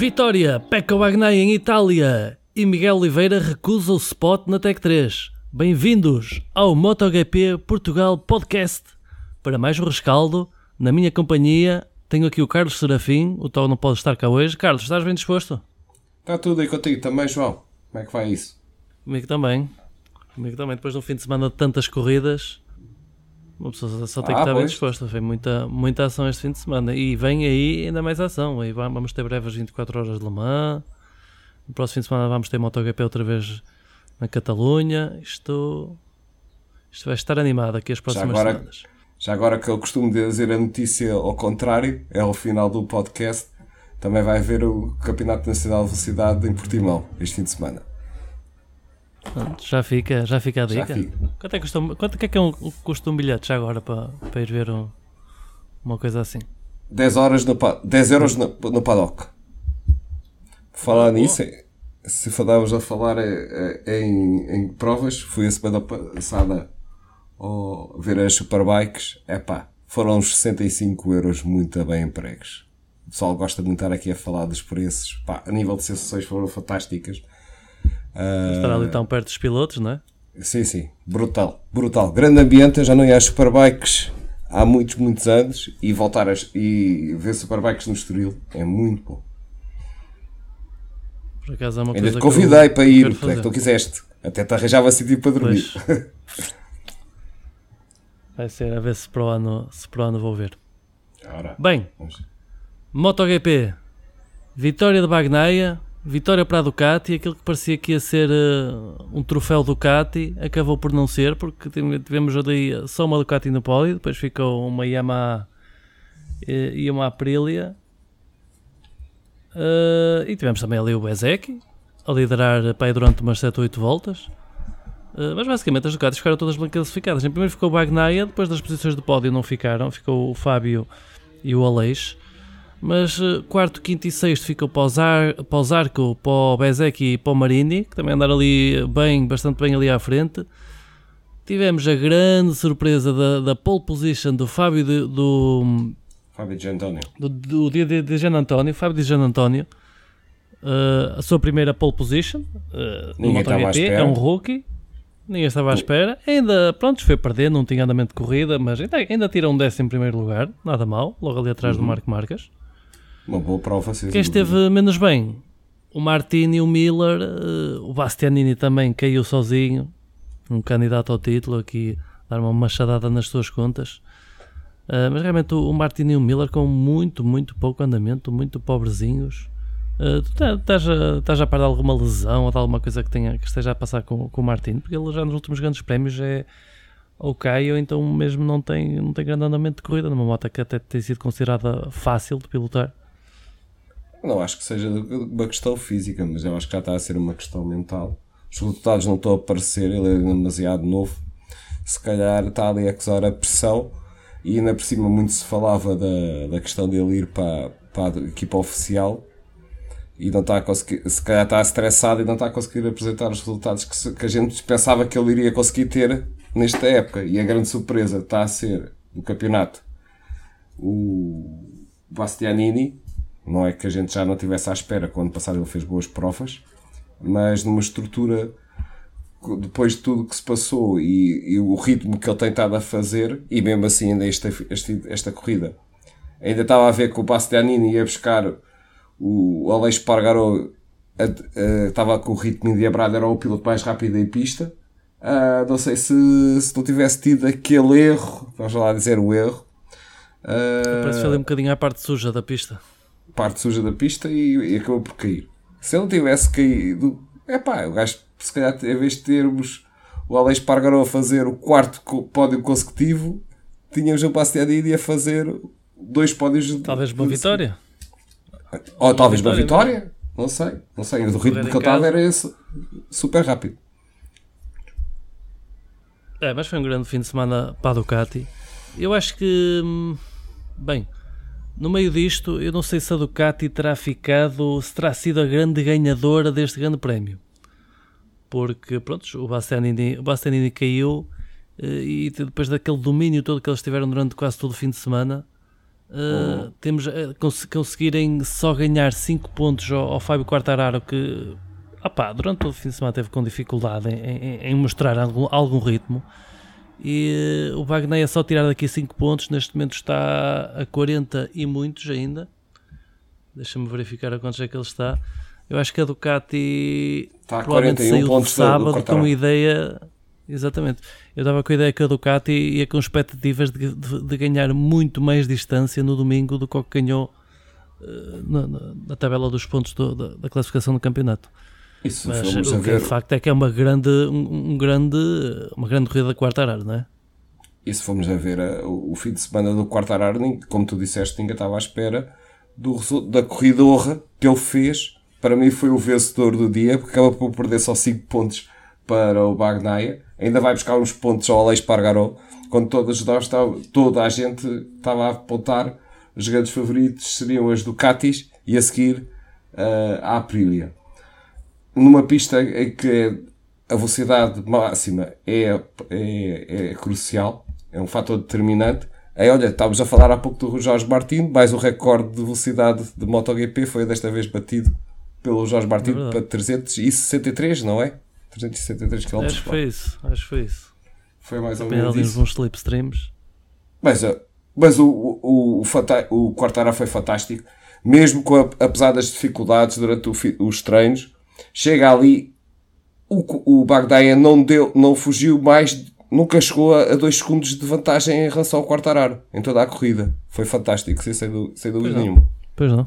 Vitória, Pecco Bagnaia em Itália e Miguel Oliveira recusa o spot na Tech 3. Bem-vindos ao MotoGP Portugal Podcast. Para mais um rescaldo, na minha companhia tenho aqui o Carlos Serafim, o tal não pode estar cá hoje. Carlos, estás bem disposto? Está tudo aí contigo também, João. Como é que vai isso? Comigo também. Comigo também. Depois de um fim de semana de tantas corridas, uma pessoa só tem que Ah, estar bem disposta. Foi muita, muita ação este fim de semana. E vem aí ainda mais ação. Aí vamos ter breves 24 horas de Le Mans. No próximo fim de semana vamos ter MotoGP outra vez na Catalunha. Isto, isto vai estar animado aqui as próximas agora- semanas. Já agora que eu costumo dizer a notícia ao contrário, é ao final do podcast, também vai haver o Campeonato Nacional de Velocidade em Portimão, este fim de semana. Já fica, já fica a Já dica. fica. Quanto é que custa, um- quanto é que é um, custa um bilhete já agora para, para ir ver um- uma coisa assim? 10, horas no, pa- 10 euros no, no paddock. Falar nisso, se falamos a falar eh, eh, em, em provas, fui a semana passada ao ver as superbikes, epá, foram uns 65 euros muito bem empregos. O pessoal gosta de estar aqui a falar dos preços. Pá, a nível de sensações foram fantásticas. Ah, Estar ali tão perto dos pilotos, não é? Sim, sim. Brutal. Brutal. Grande ambiente. Eu já não ia às Superbikes há muitos, muitos anos. E voltar a, e ver Superbikes no Estoril é muito bom. Por acaso é uma Ainda coisa te que eu convidei para ir. Tu é que tu quiseste. Até te arranjava sítio para dormir. Vai ser a ver se para o ano, se para o ano vou ver. Ora, Bem, vamos. MotoGP, vitória de Bagnaia, vitória para a Ducati, aquilo que parecia que ia ser eh, um troféu Ducati, acabou por não ser, porque tive- tivemos ali só uma Ducati no pódio, depois ficou uma Yamaha eh, e uma Aprilia. Eh, e tivemos também ali o Bezek a liderar aí durante umas 7 ou 8 voltas. Uh, mas basicamente as Ducatis ficaram todas bem classificadas. Em primeiro ficou o Bagnaia, depois das posições do pódio não ficaram, ficou o Fábio e o Aleix. Mas uh, quarto, quinto e sexto ficou para para o Zarco, para o Bezek e para o Marini, que também andaram ali bem, bastante bem ali à frente. Tivemos a grande surpresa da, da pole position do Fábio de- do, Fábio de António. do, do dia de, de Gian António, Fábio de Gian António, uh, a sua primeira pole position uh, no MotoGP, é um rookie, ninguém estava à espera, ainda, pronto, foi perder, não tinha andamento de corrida, mas ainda, ainda tira um décimo em primeiro lugar, nada mal, logo ali atrás Uhum. do Marco Marques. Uma boa prova. sem Quem dúvida. esteve menos bem? O Martini, o Miller, uh, o Bastianini também caiu sozinho, um candidato ao título aqui, dar uma machadada nas suas contas. Uh, mas realmente o, o Martini e o Miller com muito, muito pouco andamento, muito pobrezinhos. Uh, tu tá- estás a, estás a par de alguma lesão ou de alguma coisa que, tenha, que esteja a passar com, com o Martini? Porque ele já nos últimos grandes prémios é ou cai ou então mesmo não tem, não tem grande andamento de corrida, numa moto que até tem sido considerada fácil de pilotar. Não acho que seja uma questão física, mas eu acho que já está a ser uma questão mental. Os resultados não estão a aparecer, ele é demasiado novo. Se calhar está ali a acusar a pressão e ainda por cima muito se falava da, da questão dele ir para, para a equipa oficial e não está a conseguir, se calhar está estressado e não está a conseguir apresentar os resultados que, se- que a gente pensava que ele iria conseguir ter nesta época. E a grande surpresa está a ser do campeonato o Bastianini, não é que a gente já não tivesse à espera, quando passado ele fez boas provas, mas numa estrutura, depois de tudo que se passou e, e o ritmo que ele tem estado a fazer, e mesmo assim ainda esta, esta, esta corrida, ainda estava a ver que o Bastianini ia buscar o Aleix Pargaro, a- a- estava com o ritmo endiabrado, era o piloto mais rápido em pista. Ah, não sei se, se não tivesse tido aquele erro, vamos lá dizer o erro, ah, Parece que ali um bocadinho à parte suja da pista. Parte suja da pista e, e acabou por cair. Se ele não tivesse caído, é pá, o gajo, se calhar, em vez de termos o Alex Pargaró a fazer o quarto pódio consecutivo, tínhamos o Bastianini a fazer dois pódios. de- Talvez uma vitória. Ou talvez uma vitória não sei, não sei. O ritmo que ele estava era esse, super rápido. É, mas foi um grande fim de semana para a Ducati. Eu acho que, hum, bem, no meio disto, eu não sei se a Ducati terá ficado, se terá sido a grande ganhadora deste grande prémio. Porque, pronto, o Bastianini, o Bastianini caiu eh, e depois daquele domínio todo que eles tiveram durante quase todo o fim de semana, Uh, uhum. Temos uh, cons conseguirem só ganhar 5 pontos ao, ao Fábio Quartararo que opá, durante todo o fim de semana teve com dificuldade em, em, em mostrar algum, algum, ritmo e o Wagner é só tirar daqui 5 pontos, neste momento está a 40 e muitos ainda deixa-me verificar a quantos é que ele está eu acho que a Ducati está a 41 pontos sábado com a ideia Exatamente. Eu estava com a ideia que a Ducati ia com expectativas de, de, de ganhar muito mais distância no domingo do que o que ganhou uh, na, na, tabela dos pontos do, da, da, classificação do campeonato. Isso, Mas o que é facto é que é uma grande, um, um grande, uma grande corrida da Quartararo, não é? E se formos a ver uh, o, o, fim de semana do Quartararo, como tu disseste, ninguém estava à espera do, da corridorra que ele fez. Para mim foi o vencedor do dia, porque acaba por perder só 5 pontos para o Bagnaia ainda vai buscar uns pontos ao Aleix Pargaró, quando todas nós, toda a gente estava a apontar os grandes favoritos seriam as Ducatis e a seguir uh, a Aprilia. Numa pista em que a velocidade máxima é, é, é crucial, é um fator determinante. Aí, olha, estávamos a falar há pouco do Jorge Martins, mais o recorde de velocidade de MotoGP foi desta vez batido pelo Jorge Martins é para 363, não é? 363 km Acho que foi isso, acho que foi isso. Foi mais ou menos isso. uns slipstreams. Mas, eh, mas o, o, o, o Quartara foi fantástico. Mesmo com a, apesar das dificuldades durante o, os treinos, chega ali, o, o Bagdaia não, deu, não fugiu mais, nunca chegou a 2 segundos de vantagem em relação ao Quartararo, em toda a corrida. Foi fantástico, sem, sem dúvida nenhuma. Pois não.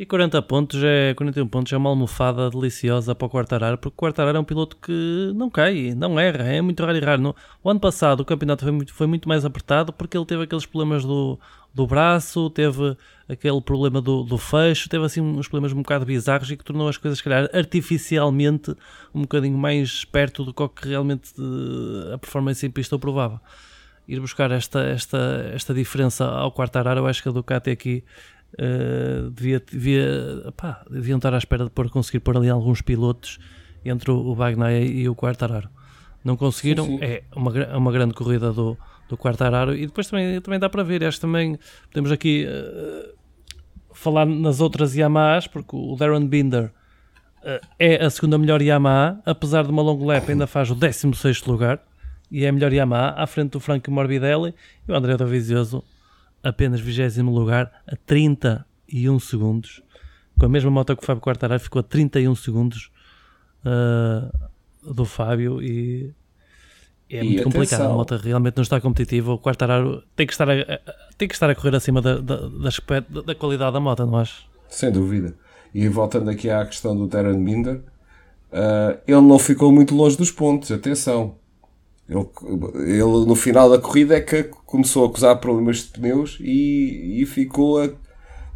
E 40 pontos é, 41 pontos é uma almofada deliciosa para o Quartararo, porque o Quartararo é um piloto que não cai, não erra, é muito raro errar. No, o ano passado o campeonato foi muito, foi muito mais apertado porque ele teve aqueles problemas do, do braço, teve aquele problema do, do fecho, teve assim uns problemas um bocado bizarros e que tornou as coisas, se calhar, artificialmente um bocadinho mais perto do que realmente eh, a performance em pista o provava. Ir buscar esta, esta, esta diferença ao Quartararo, eu acho que a Ducati aqui Uh, devia, devia, pá, deviam estar à espera de pôr, conseguir pôr ali alguns pilotos entre o, Bagnaia e o Quartararo. Não conseguiram, sim, sim. é uma, uma grande corrida do, do Quartararo e depois também, também dá para ver. Acho também podemos aqui uh, falar nas outras Yamahas, porque o Darren Binder uh, é a segunda melhor Yamaha, apesar de uma long lap, ainda faz o 16 lugar e é a melhor Yamaha à frente do Franco Morbidelli e o André Dovizioso apenas 20 lugar a 31 segundos. Com a mesma moto que o Fábio Quartararo ficou a 31 segundos uh, do Fábio e é e muito atenção. complicado. A moto realmente não está competitiva. O Quartararo tem que estar a, tem que estar a correr acima da, da, da, da qualidade da moto, não acho? Sem dúvida. E voltando aqui à questão do Terran Binder, uh, ele não ficou muito longe dos pontos. Atenção, ele, ele, no final da corrida é que começou a acusar problemas de pneus e, e ficou a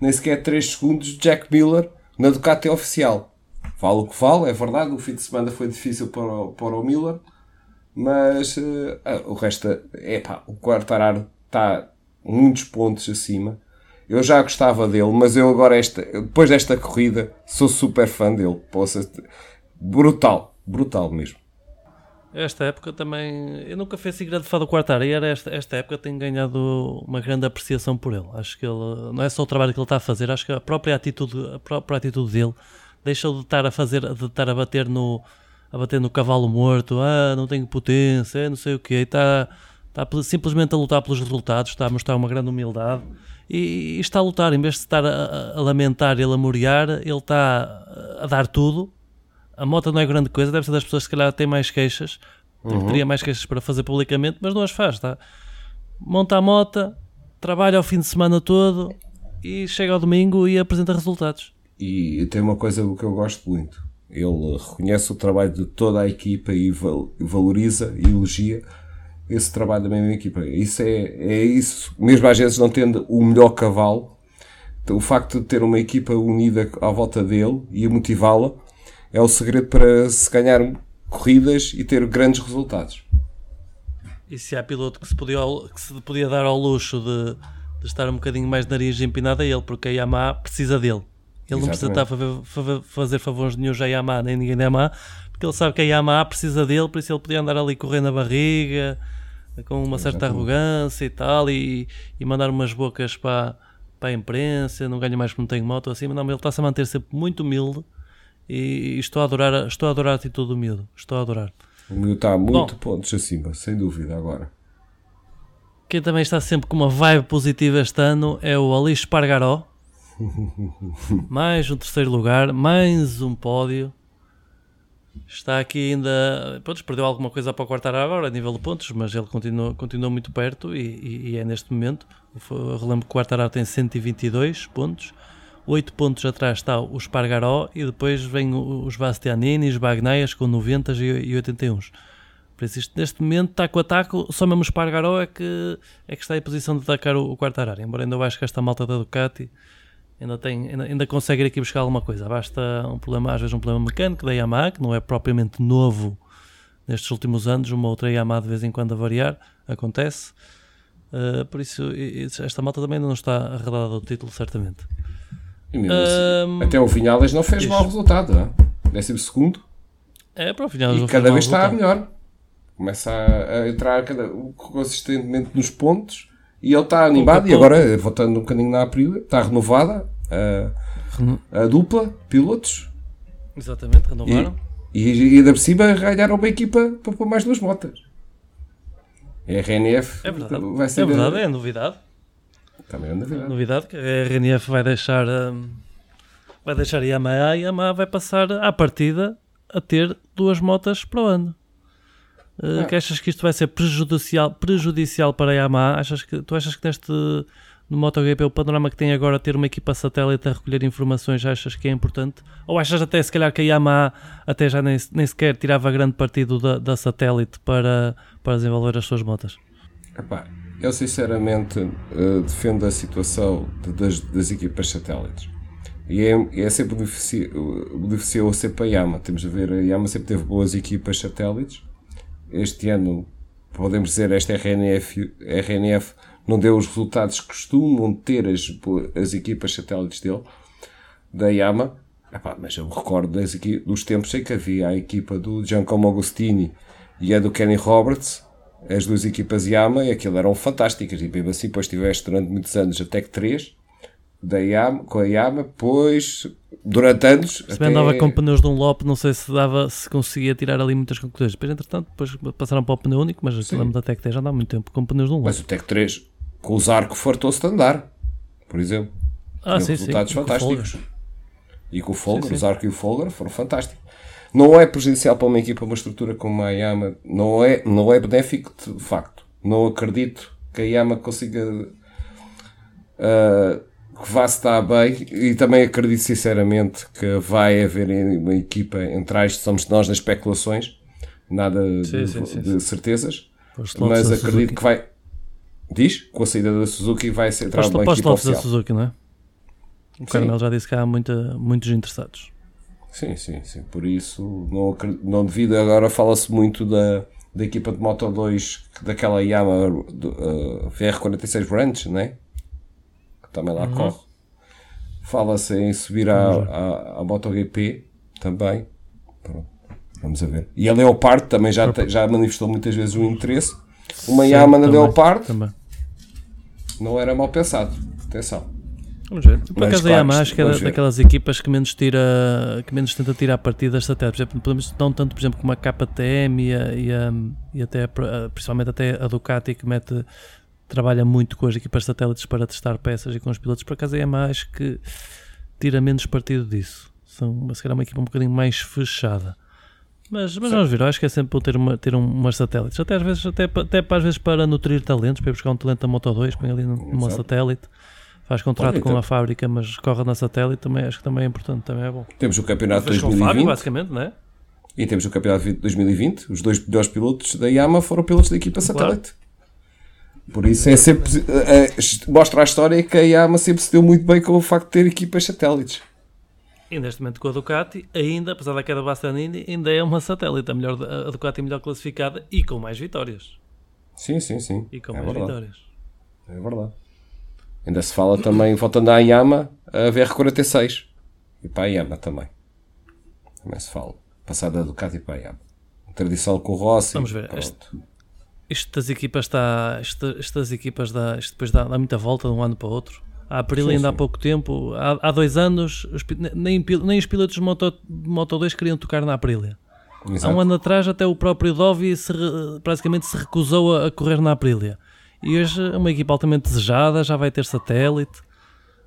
nem sequer 3 segundos de Jack Miller na Ducati oficial. Vale o que vale, é verdade, o fim de semana foi difícil para o, para o Miller, mas uh, o resto é pá, o Quartararo está muitos pontos acima. Eu já gostava dele, mas eu agora, esta, depois desta corrida, sou super fã dele. Poxa, brutal, brutal mesmo. Esta época também. Eu nunca fui assim grande fã do Quartararo e era esta, esta época tenho ganhado uma grande apreciação por ele. Acho que ele. Não é só o trabalho que ele está a fazer, acho que a própria atitude, a própria atitude dele deixa de estar a fazer, de estar a bater no. a bater no cavalo morto, ah, não tenho potência, não sei o quê, está, está simplesmente a lutar pelos resultados, está a mostrar uma grande humildade e, e está a lutar, em vez de estar a, a lamentar e a lamuriar, ele está a dar tudo a moto não é grande coisa, deve ser das pessoas que se calhar têm mais queixas, uhum. teria mais queixas para fazer publicamente, mas não as faz, tá? Monta a moto, trabalha ao fim de semana todo e chega ao domingo e apresenta resultados. E tem uma coisa que eu gosto muito. Ele reconhece o trabalho de toda a equipa e valoriza e elogia esse trabalho da mesma equipa. Isso é, é isso. Mesmo às vezes não tendo o melhor cavalo, o facto de ter uma equipa unida à volta dele e a motivá-la é o segredo para se ganhar corridas e ter grandes resultados. E se há piloto que se podia, que se podia dar ao luxo de, de estar um bocadinho mais de nariz empinado é ele, porque a Yamaha precisa dele. Ele Exatamente. não precisa estar a fazer favores nenhum a Yamaha, nem ninguém da Yamaha, porque ele sabe que a Yamaha precisa dele, por isso ele podia andar ali correndo a barriga, com uma certa arrogância e tal, e, e mandar umas bocas para, para a imprensa, não ganha mais que não tenho moto assim, mas não, ele está-se a manter sempre muito humilde e, e, estou a adorar, estou a adorar a atitude do miúdo, estou a adorar. O miúdo está muito Bom, pontos acima, sem dúvida agora. Quem também está sempre com uma vibe positiva este ano é o Alice Pargaró. mais um terceiro lugar, mais um pódio. Está aqui ainda. Pronto, perdeu alguma coisa para o quartar agora a nível de pontos, mas ele continua, continua muito perto e, e, e é neste momento. Eu relembro que o Quartararo tem 122 pontos, 8 pontos atrás está o Spargaró e depois vem os Bastianini, os Bagnaias com 90 e 81. Por isso, isto, neste momento, taco a taco, só mesmo o Spargaró é que, é que está em posição de atacar o, o Quartararo. Embora ainda eu acho que esta malta da Ducati ainda, tem, ainda, ainda consegue ir aqui buscar alguma coisa. Basta um problema, às vezes um problema mecânico da Yamaha, que não é propriamente novo nestes últimos anos, uma outra Yamaha de vez em quando a variar, acontece. Uh, por isso, esta malta também ainda não está arredada do título, certamente. Um, até o Vinhales não fez mau resultado, não? É? décimo segundo. É, para o E cada vez está melhor. Começa a, a entrar cada, consistentemente nos pontos e ele está animado. E agora, voltando um bocadinho na Aprilia, está renovada a, a dupla, pilotos. Exatamente, renovaram. E, e, e ainda por cima ganharam uma equipa para pôr mais duas motas. A RNF é verdade. vai ser. É verdade, é novidade. Também é novidade. Novidade que a RNF vai deixar. Um, vai deixar a Yamaha e a Yamaha vai passar à partida a ter duas motas para o ano. Uh, ah. que achas que isto vai ser prejudicial, prejudicial para a Yamaha? Achas que, tu achas que neste no MotoGP o panorama que tem agora ter uma equipa satélite a recolher informações achas que é importante? Ou achas até se calhar que a Yamaha até já nem, nem sequer tirava grande partido da, da satélite para, para desenvolver as suas motas? Epá, eu sinceramente uh, defendo a situação de, das, das equipas satélites. E é, é sempre beneficiou sempre a Yamaha. Temos a ver, a Yamaha sempre teve boas equipas satélites este ano, podemos dizer, esta RNF, RNF não deu os resultados que costumam ter as, as equipas satélites dele, da Yama. Epá, mas eu recordo das, dos tempos em que havia a equipa do Giancomo Agostini e a do Kenny Roberts, as duas equipas Yama, e aquilo eram fantásticas. E mesmo assim, depois tiveste durante muitos anos a Tech 3 da Yama, com a Yama, pois durante anos. Se bem até... andava com pneus de um Lope, não sei se dava, se conseguia tirar ali muitas conclusões. Depois, entretanto, depois passaram para o pneu único, mas lembro da Tech 3 já andava muito tempo com pneus de um Lope. Mas o Tech 3, com os arcos, fartou-se de andar, por exemplo. Ah, sim, resultados sim. fantásticos. E com o Folger, os arcos e o Folger foram fantásticos. Não é prejudicial para uma equipa, uma estrutura como a Yama, não é, não é benéfico de facto. Não acredito que a Yama consiga. Uh, que vá estar bem e também acredito sinceramente que vai haver uma equipa entre as somos nós nas especulações, nada sim, de, sim, sim, de certezas, mas acredito que vai. Diz? Com a saída da Suzuki vai ser entrar uma equipa oficial. da Suzuki, não é? O Carmel já disse que há muita, muitos interessados. Sim, sim, sim. Por isso, não, não devido. Agora fala-se muito da, da equipa de Moto 2, daquela Yamaha uh, VR46 Branch, não é? também lá uhum. corre. Fala-se em subir à, à, à MotoGP também. Pronto. Vamos a ver. E a Leopard também já, te, já manifestou muitas vezes o interesse. Uma Yamaha na Leopard também. não era mal pensado. Atenção. Vamos ver. Por acaso claro, a Yamaha acho que é daquelas equipas que menos, tira, que menos tenta tirar partido das satélites. Por exemplo, podemos, não tanto, por exemplo, como a KTM e, a, e, a, e até, principalmente até a Ducati que mete trabalha muito com as equipas satélites para testar peças e com os pilotos. Por acaso é mais que tira menos partido disso. São, se calhar, uma equipa um bocadinho mais fechada. Mas, mas vamos ver, eu acho que é sempre bom ter, uma, ter um, umas satélites. Até às vezes, até, até às vezes para nutrir talentos, para ir buscar um talento da Moto 2, põe ali numa Exato. satélite, faz contrato Olha, com então... a fábrica, mas corre na satélite, também acho que também é importante, também é bom. Temos o campeonato de 2020. Fábio, basicamente, não é? E temos o campeonato de 2020. Os dois melhores pilotos da Yamaha foram pilotos da equipa satélite. Claro. Por isso é sempre. É, mostra a história que a Yamaha sempre se deu muito bem com o facto de ter equipas satélites. E neste momento com a Ducati, ainda, apesar da queda da Bastianini, ainda é uma satélite, a, melhor, a Ducati melhor classificada e com mais vitórias. Sim, sim, sim. E com é mais verdade. vitórias. É verdade. Ainda se fala também, voltando à Yamaha, a VR46. E para a Yamaha também. Também se fala. Passar da Ducati para a Yamaha. Tradição com o Rossi. Vamos ver. Este, Isto das equipas está. Isto, isto das equipas dá, isto depois dá, dá muita volta de um ano para o outro. A Aprilia Sim, ainda há sim. pouco tempo, há, há dois anos, os nem, nem os pilotos de Moto, de Moto 2 queriam tocar na Aprilia. Há Exato. um ano atrás até o próprio Dovi se praticamente se recusou a, a correr na Aprilia. E hoje é uma equipa altamente desejada, já vai ter satélite.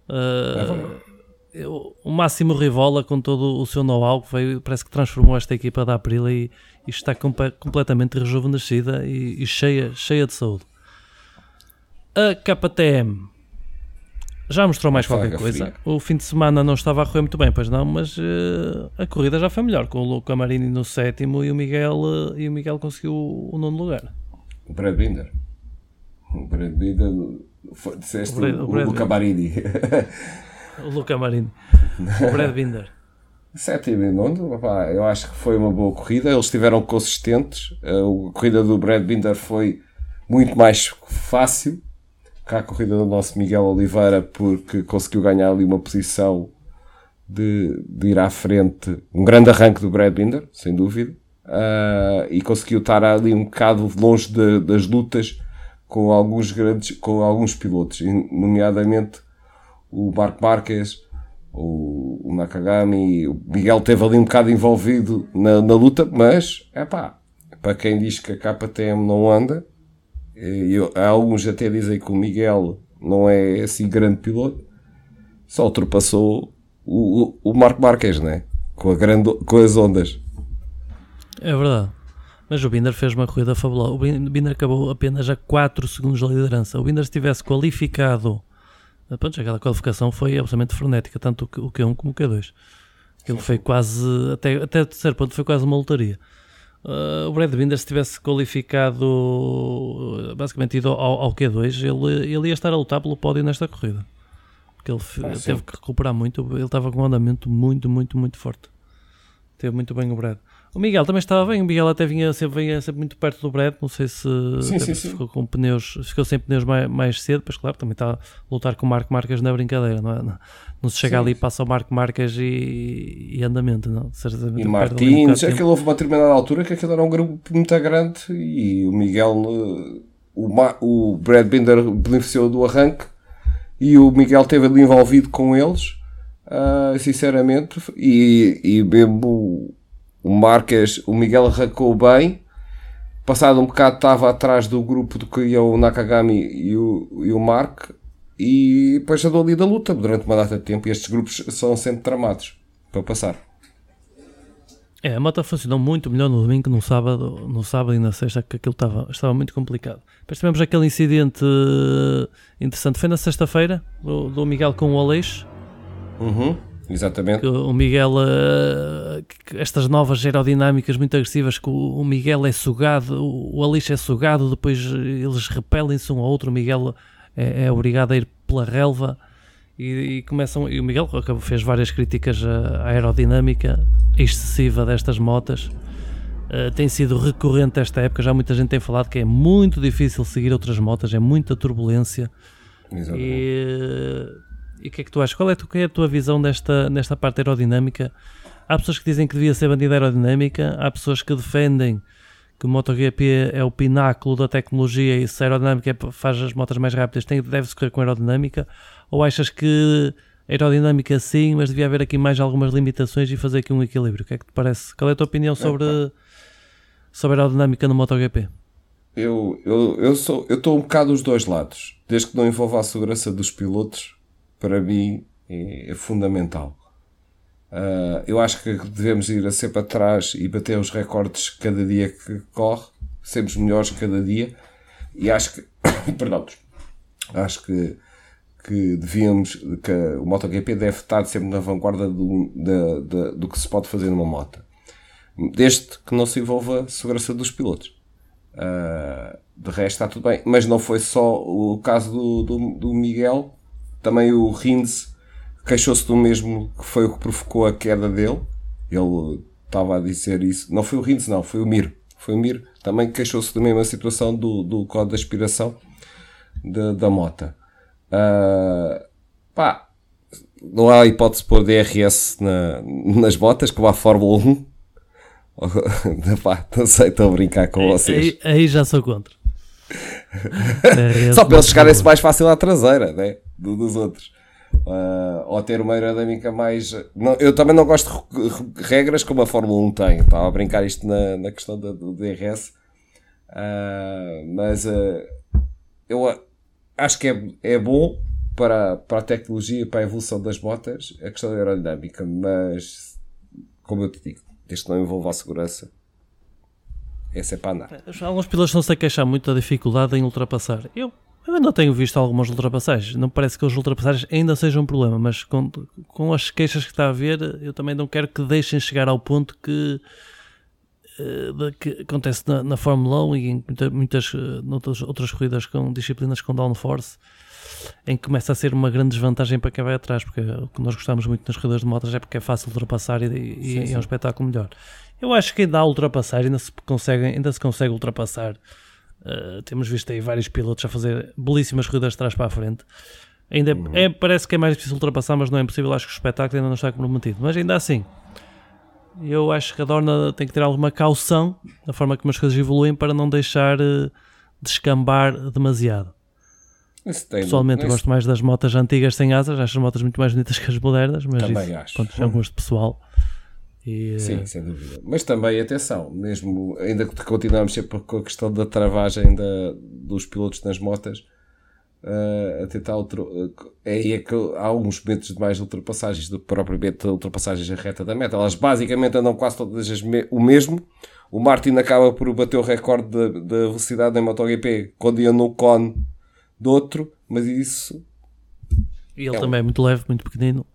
Uh, eu- o Máximo Rivola, com todo o seu know-how, que veio, parece que transformou esta equipa da Aprilia e, e está compa- completamente rejuvenescida e, e cheia, cheia de saúde. A KTM já mostrou mais Faga qualquer coisa. fria. O fim de semana não estava a correr muito bem, pois não, mas eh, a corrida já foi melhor, com o Luca Marini no sétimo e o Miguel, eh, e o Miguel conseguiu o nono lugar. O Brad Binder. O Binder. Foi, disseste O o, o Luca Baridi. O Luca Marini. O Brad Binder. Sétimo e nono, eu acho que foi uma boa corrida. Eles estiveram consistentes. A corrida do Brad Binder foi muito mais fácil que a corrida do nosso Miguel Oliveira, porque conseguiu ganhar ali uma posição de, de ir à frente. Um grande arranque do Brad Binder, sem dúvida. Ah, e conseguiu estar ali um bocado longe de- das lutas com alguns grandes, com alguns pilotos, nomeadamente o Marco Marques, o, Nakagami, o Miguel teve ali um bocado envolvido na, na luta, mas é pá, para quem diz que a KTM não anda, eu- alguns até dizem que o Miguel não é assim grande piloto, só ultrapassou o, o, o Marco Marques, né? Com, a grande, com as ondas. É verdade. Mas o Binder fez uma corrida fabulosa. O Bin- Binder acabou apenas a 4 segundos da liderança. O Binder se tivesse qualificado, eh, pronto, aquela qualificação foi absolutamente frenética, tanto o Q- o Q1 como o Q2. Ele foi quase, até, até o terceiro ponto, foi quase uma lotaria. Uh, o Brad Binder, se tivesse qualificado, basicamente ido ao, ao Q2, ele, ele ia estar a lutar pelo pódio nesta corrida. Porque ele Ah, sim. teve que recuperar muito. Ele estava com um andamento muito, muito, muito forte. Teve muito bem o Brad. O Miguel também estava bem. O Miguel até vinha sempre, vinha sempre muito perto do Brad. Não sei se Sim, sim, se sim. ficou com pneus, ficou sem pneus mais, mais cedo. Mas claro, também está a lutar com o Marco Marques na brincadeira. Não, é? não, não se chega ali, passa o Marco Marques e, e andamento. Não? Certamente E um Martins, de tempo. aquilo houve uma determinada altura que aquilo era um grupo muito grande e o Miguel, eh, o, Ma- o Brad Binder beneficiou do arranque e o Miguel esteve ali envolvido com eles, ah, sinceramente, e, e mesmo o, Marques, o Miguel arrancou bem, passado um bocado estava atrás do grupo do que ia o Nakagami e o, e o Mark, e depois andou ali da luta durante uma data de tempo, e estes grupos são sempre tramados para passar. É, a moto funcionou muito melhor no domingo que no sábado, no sábado e na sexta, que aquilo estava, estava muito complicado. Depois tivemos aquele incidente eh, interessante, foi na sexta-feira, do, do Miguel com o Aleixo, Uhum, exatamente. o Miguel, eh, estas novas aerodinâmicas muito agressivas, que o, Miguel é sugado, o, Aleixo é sugado, depois eles repelem-se um ao outro, o Miguel é, é obrigado a ir pela relva e, e começam, e o Miguel fez várias críticas à à aerodinâmica excessiva destas motas. Uh, tem sido recorrente esta época, já muita gente tem falado que é muito difícil seguir outras motas, é muita turbulência. exatamente. E e o que é que tu achas? Qual é, é a tua visão nesta, nesta parte aerodinâmica? Há pessoas que dizem que devia ser bandida aerodinâmica, há pessoas que defendem que o MotoGP é o pináculo da tecnologia e se a aerodinâmica é faz as motas mais rápidas, tem- deve-se correr com aerodinâmica? Ou achas que aerodinâmica sim, mas devia haver aqui mais algumas limitações e fazer aqui um equilíbrio? O que é que te parece? Qual é a tua opinião sobre, sobre a aerodinâmica no MotoGP? Eu eu eu sou eu estou um bocado dos dois lados. Desde que não envolva a segurança dos pilotos, para mim é, é fundamental. Ah, eu acho que devemos ir a sempre atrás e bater os recordes cada dia que corre, sermos melhores cada dia. E acho que, perdão, acho que, que devíamos, que o MotoGP deve estar sempre na vanguarda do, da, da- do que se pode fazer numa moto. Desde que não se envolva a segurança dos pilotos. Uh, de resto está tudo bem. Mas não foi só o caso do, do, do Miguel, também o Rins queixou-se do mesmo que foi o que provocou a queda dele. Ele estava a dizer isso. Não foi o Rins, não, foi o Mir. Foi o Mir. Também queixou-se da mesma situação do, do código de aspiração da, da mota. Uh, pá, não há hipótese de pôr DRS na, nas botas, como a Fórmula 1. Pá, não sei, estou a brincar com vocês. Aí, aí já sou contra. Só para eles chegarem-se mais fácil à traseira, né? Do, dos outros. Uh, ou ter uma aerodinâmica mais. Não, eu também não gosto de regras como a Fórmula 1 tem. Estava a brincar isto na, na questão do, DRS. Uh, mas uh, eu acho que é, é bom para, para a tecnologia, para a evolução das motas, a questão da aerodinâmica. Mas, como eu te digo, desde que não envolva a segurança, esse é para andar. Alguns pilotos não se a queixar muito da dificuldade em ultrapassar. Eu, eu ainda tenho visto algumas ultrapassagens. Não parece que as ultrapassagens ainda sejam um problema, mas com, com as queixas que está a haver, eu também não quero que deixem chegar ao ponto que, uh, que acontece na, na, Fórmula 1 e em muitas, muitas outras corridas com disciplinas com downforce em que começa a ser uma grande desvantagem para quem vai atrás, porque o que nós gostamos muito nas corridas de motos é porque é fácil ultrapassar e, e, sim, e é um espetáculo melhor. Eu acho que ainda há ultrapassar, ainda se consegue, ainda se consegue ultrapassar. Uh, temos visto aí vários pilotos a fazer belíssimas corridas de trás para a frente. Ainda uhum. é, parece que é mais difícil ultrapassar, mas não é impossível. Acho que o espetáculo ainda não está comprometido. Mas ainda assim, eu acho que a Dorna tem que ter alguma caução na forma como as coisas evoluem para não deixar uh, descambar demasiado. Pessoalmente, eu gosto mais das motas antigas sem asas. Acho as motas muito mais bonitas que as modernas, mas Também isso, acho. Pronto, é um gosto pessoal. E, Sim, sem dúvida. Mas também, atenção, mesmo ainda que continuamos sempre com a questão da travagem da, dos pilotos nas motas, uh, a tentar outro, uh, é, é que há alguns momentos de mais ultrapassagens do que propriamente ultrapassagens a reta da meta. Elas basicamente andam quase todas as me o mesmo. O Martin acaba por bater o recorde da, da velocidade em MotoGP quando ia no cone do outro, mas isso. E ele é também um, é muito leve, muito pequenino.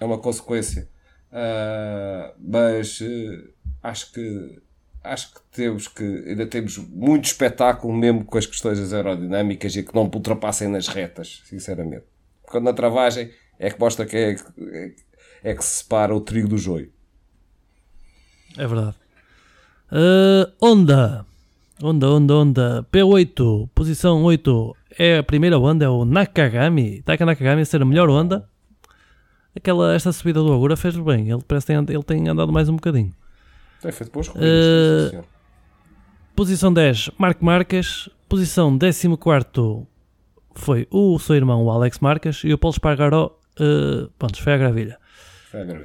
É uma consequência. Uh, mas uh, acho que acho que temos que ainda temos muito espetáculo mesmo com as questões aerodinâmicas e que não ultrapassem nas retas, sinceramente. Quando na travagem é que mostra que é, é, é que se separa o trigo do joio. É verdade. Uh, onda. Onda, onda, onda. P8, posição 8. É a primeira onda, é o Nakagami. Taika Nakagami a ser a melhor onda aquela, esta subida do Agura fez bem. Ele parece que tem, ele tem andado mais um bocadinho. Tem feito boas corridas. Uh, posição 10, Marco Marques. Posição 14 foi o seu irmão, o Alex Marques. E o Paulo Espargaró, uh, pronto, foi a gravilha.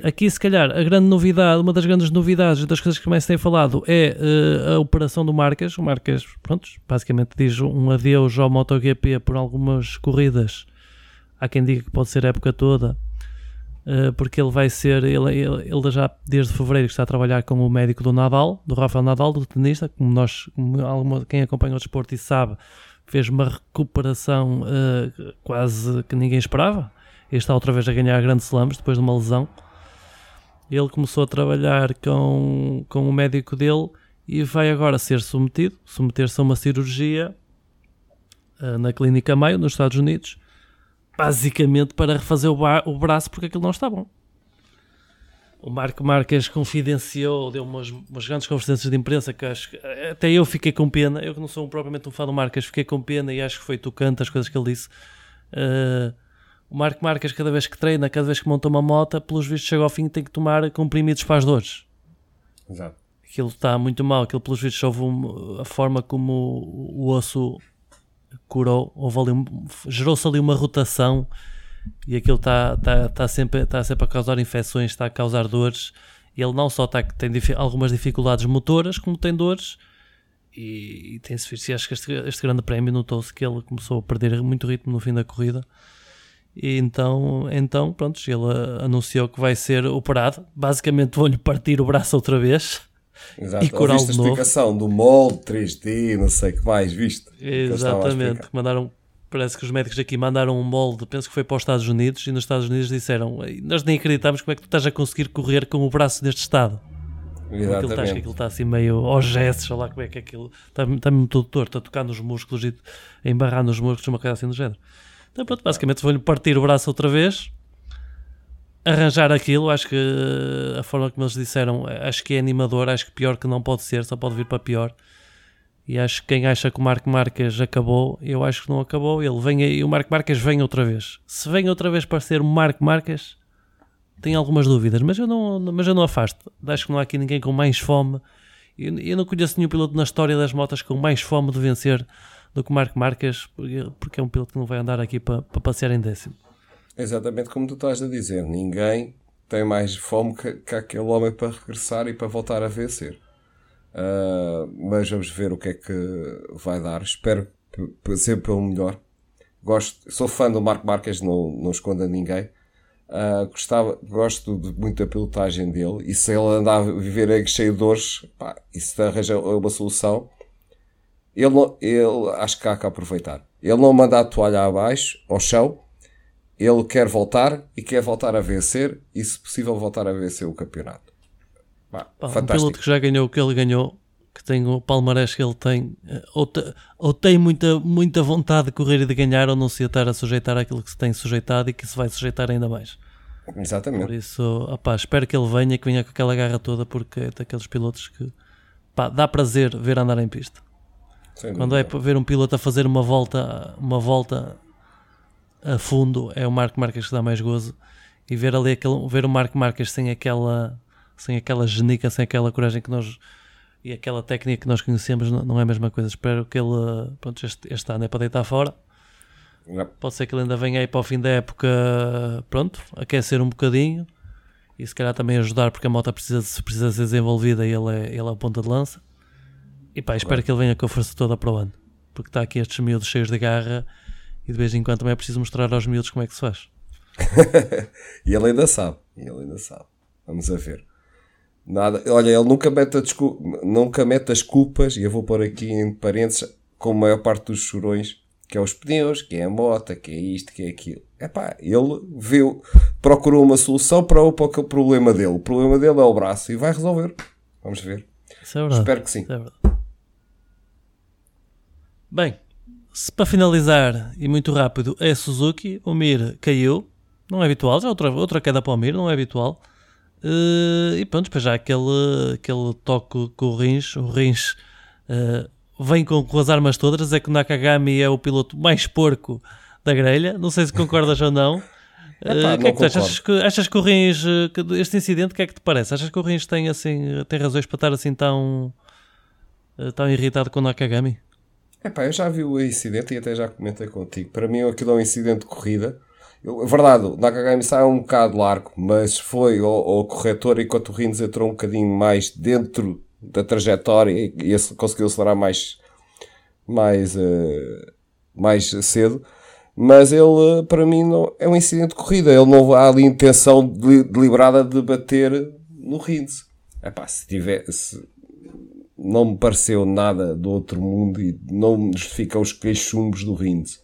Aqui, se calhar, a grande novidade, uma das grandes novidades das coisas que mais se tem falado é uh, a operação do Marques. O Marques, pronto, basicamente diz um adeus ao MotoGP por algumas corridas. Há quem diga que pode ser a época toda. Eh, porque ele vai ser, ele, ele, ele, já desde fevereiro está a trabalhar com o médico do Nadal, do Rafael Nadal, do tenista, como nós, como quem acompanha o desporto e sabe, fez uma recuperação uh, quase que ninguém esperava. Ele está outra vez a ganhar grandes slams depois de uma lesão. Ele começou a trabalhar com, com o médico dele e vai agora ser submetido, submeter-se a uma cirurgia uh, na Clínica Mayo, nos Estados Unidos, basicamente para refazer o, bar, o braço porque aquilo não está bom. O Marco Marques confidenciou, deu umas, umas grandes conferências de imprensa que acho que até eu fiquei com pena. Eu que não sou propriamente um fã do Marques, fiquei com pena e acho que foi tocante as coisas que ele disse. Uh, o Marco Marques, cada vez que treina, cada vez que monta uma moto, pelos vistos chega ao fim tem que tomar comprimidos para as dores. Exato. Aquilo está muito mal, aquilo pelos vistos houve um, a forma como o, o osso curou, houve ali, gerou-se ali uma rotação e aquilo está tá, tá sempre, tá sempre a causar infecções, está a causar dores. Ele não só tá, tem algumas dificuldades motoras, como tem dores. E, e tem-se visto, acho que este, este grande prémio notou-se que ele começou a perder muito ritmo no fim da corrida. E então, então pronto, ele anunciou que vai ser operado. Basicamente, vão-lhe partir o braço outra vez. Exato. E coral a explicação do molde 3D, não sei o que mais, viste? Exatamente. Mandaram, parece que os médicos aqui mandaram um molde, penso que foi para os Estados Unidos, e nos Estados Unidos disseram: Nós nem acreditamos como é que tu estás a conseguir correr com o braço neste estado. Exatamente. Aquilo está, aquilo está assim meio aos gestos, lá como é que aquilo está, está mesmo todo torto, a tocar nos músculos e a embarrar nos músculos, uma coisa assim do género. Então, pronto, basicamente vou-lhe partir o braço outra vez arranjar aquilo, acho que a forma como eles disseram, acho que é animador, acho que pior que não pode ser, só pode vir para pior. E acho que quem acha que o Marco Marques acabou, eu acho que não acabou. Ele vem aí, o Marco Marques vem outra vez. Se vem outra vez para ser o Marco Marques, tenho algumas dúvidas, mas eu não, mas eu não afasto. Acho que não há aqui ninguém com mais fome. Eu, eu não conheço nenhum piloto na história das motas com mais fome de vencer do que o Marco Marques, porque é um piloto que não vai andar aqui para, para passear em décimo. Exatamente como tu estás a dizer, ninguém tem mais fome que, que aquele homem para regressar e para voltar a vencer. Uh, mas vamos ver o que é que vai dar. Espero sempre pelo melhor. Gosto, sou fã do Marco Marques, não, não escondo a ninguém. Uh, gostava, gosto de, muito da pilotagem dele e se ele andar a viver cheio de dores, pá, e arranja uma solução, ele, ele acho que há que aproveitar. Ele não manda a toalha abaixo, ao chão, ele quer voltar e quer voltar a vencer e, se possível, voltar a vencer o campeonato. Pá, fantástico. Um piloto que já ganhou o que ele ganhou, que tem o palmarés que ele tem, eh, ou, te, ou tem muita, muita vontade de correr e de ganhar, ou não se estar a sujeitar àquilo que se tem sujeitado e que se vai sujeitar ainda mais. Exatamente. Por isso, opá, espero que ele venha, que venha com aquela garra toda, porque é daqueles pilotos que pá, dá prazer ver andar em pista. Sem Quando dúvida. é para ver um piloto a fazer uma volta, uma volta a fundo, é o Marco Marques que dá mais gozo. E ver ali aquele, ver o Marco Marques sem aquela, sem aquela genica, sem aquela coragem que nós e aquela técnica que nós conhecemos não, é a mesma coisa. Espero que ele, pronto, este, este ano é para deitar fora. Pode ser que ele ainda venha aí para o fim da época, pronto, aquecer um bocadinho e se calhar também ajudar porque a moto precisa, precisa ser desenvolvida e ele é, ele é a ponta de lança. E pá, espero claro. que ele venha com a força toda para o ano, porque está aqui estes miúdos cheios de garra e de vez em quando também é preciso mostrar aos miúdos como é que se faz. e ele ainda sabe, e ele ainda sabe. Vamos a ver. Nada. Olha, ele nunca mete, nunca mete as culpas, e eu vou pôr aqui em parênteses, com a maior parte dos chorões, que é os pneus, que é a moto, que é isto, que é aquilo. Epá, ele viu, procurou uma solução para o, para o problema dele. O problema dele é o braço e vai resolver. Vamos ver. É. Espero que sim. É Bem, se para finalizar e muito rápido é Suzuki, o Mir caiu. Não é habitual, já outra, outra queda para o Mir, não é habitual. Uh, e pronto, depois já aquele, aquele toque com o Rins, o Rins uh, vem com, com, as armas todas, é que o Nakagami é o piloto mais porco da grelha, não sei se concordas ou não. Uh, que é que achas, que, achas que o Rins, que este incidente, o que é que te parece? Achas que o Rins tem, assim, tem razões para estar assim tão, tão irritado com o Nakagami? Epá, eu já vi o incidente e até já comentei contigo. Para mim aquilo é um incidente de corrida é verdade, o Nakagami sai um bocado largo, mas foi ao, ao corretor enquanto o Rins entrou um bocadinho mais dentro da trajetória e, e conseguiu acelerar mais, mais, uh, mais cedo. Mas ele, para mim, não, é um incidente de corrida. Ele não há ali intenção deliberada de bater no Rins. Epá, se tivesse, não me pareceu nada do outro mundo e não justifica os queixumbos do Rins.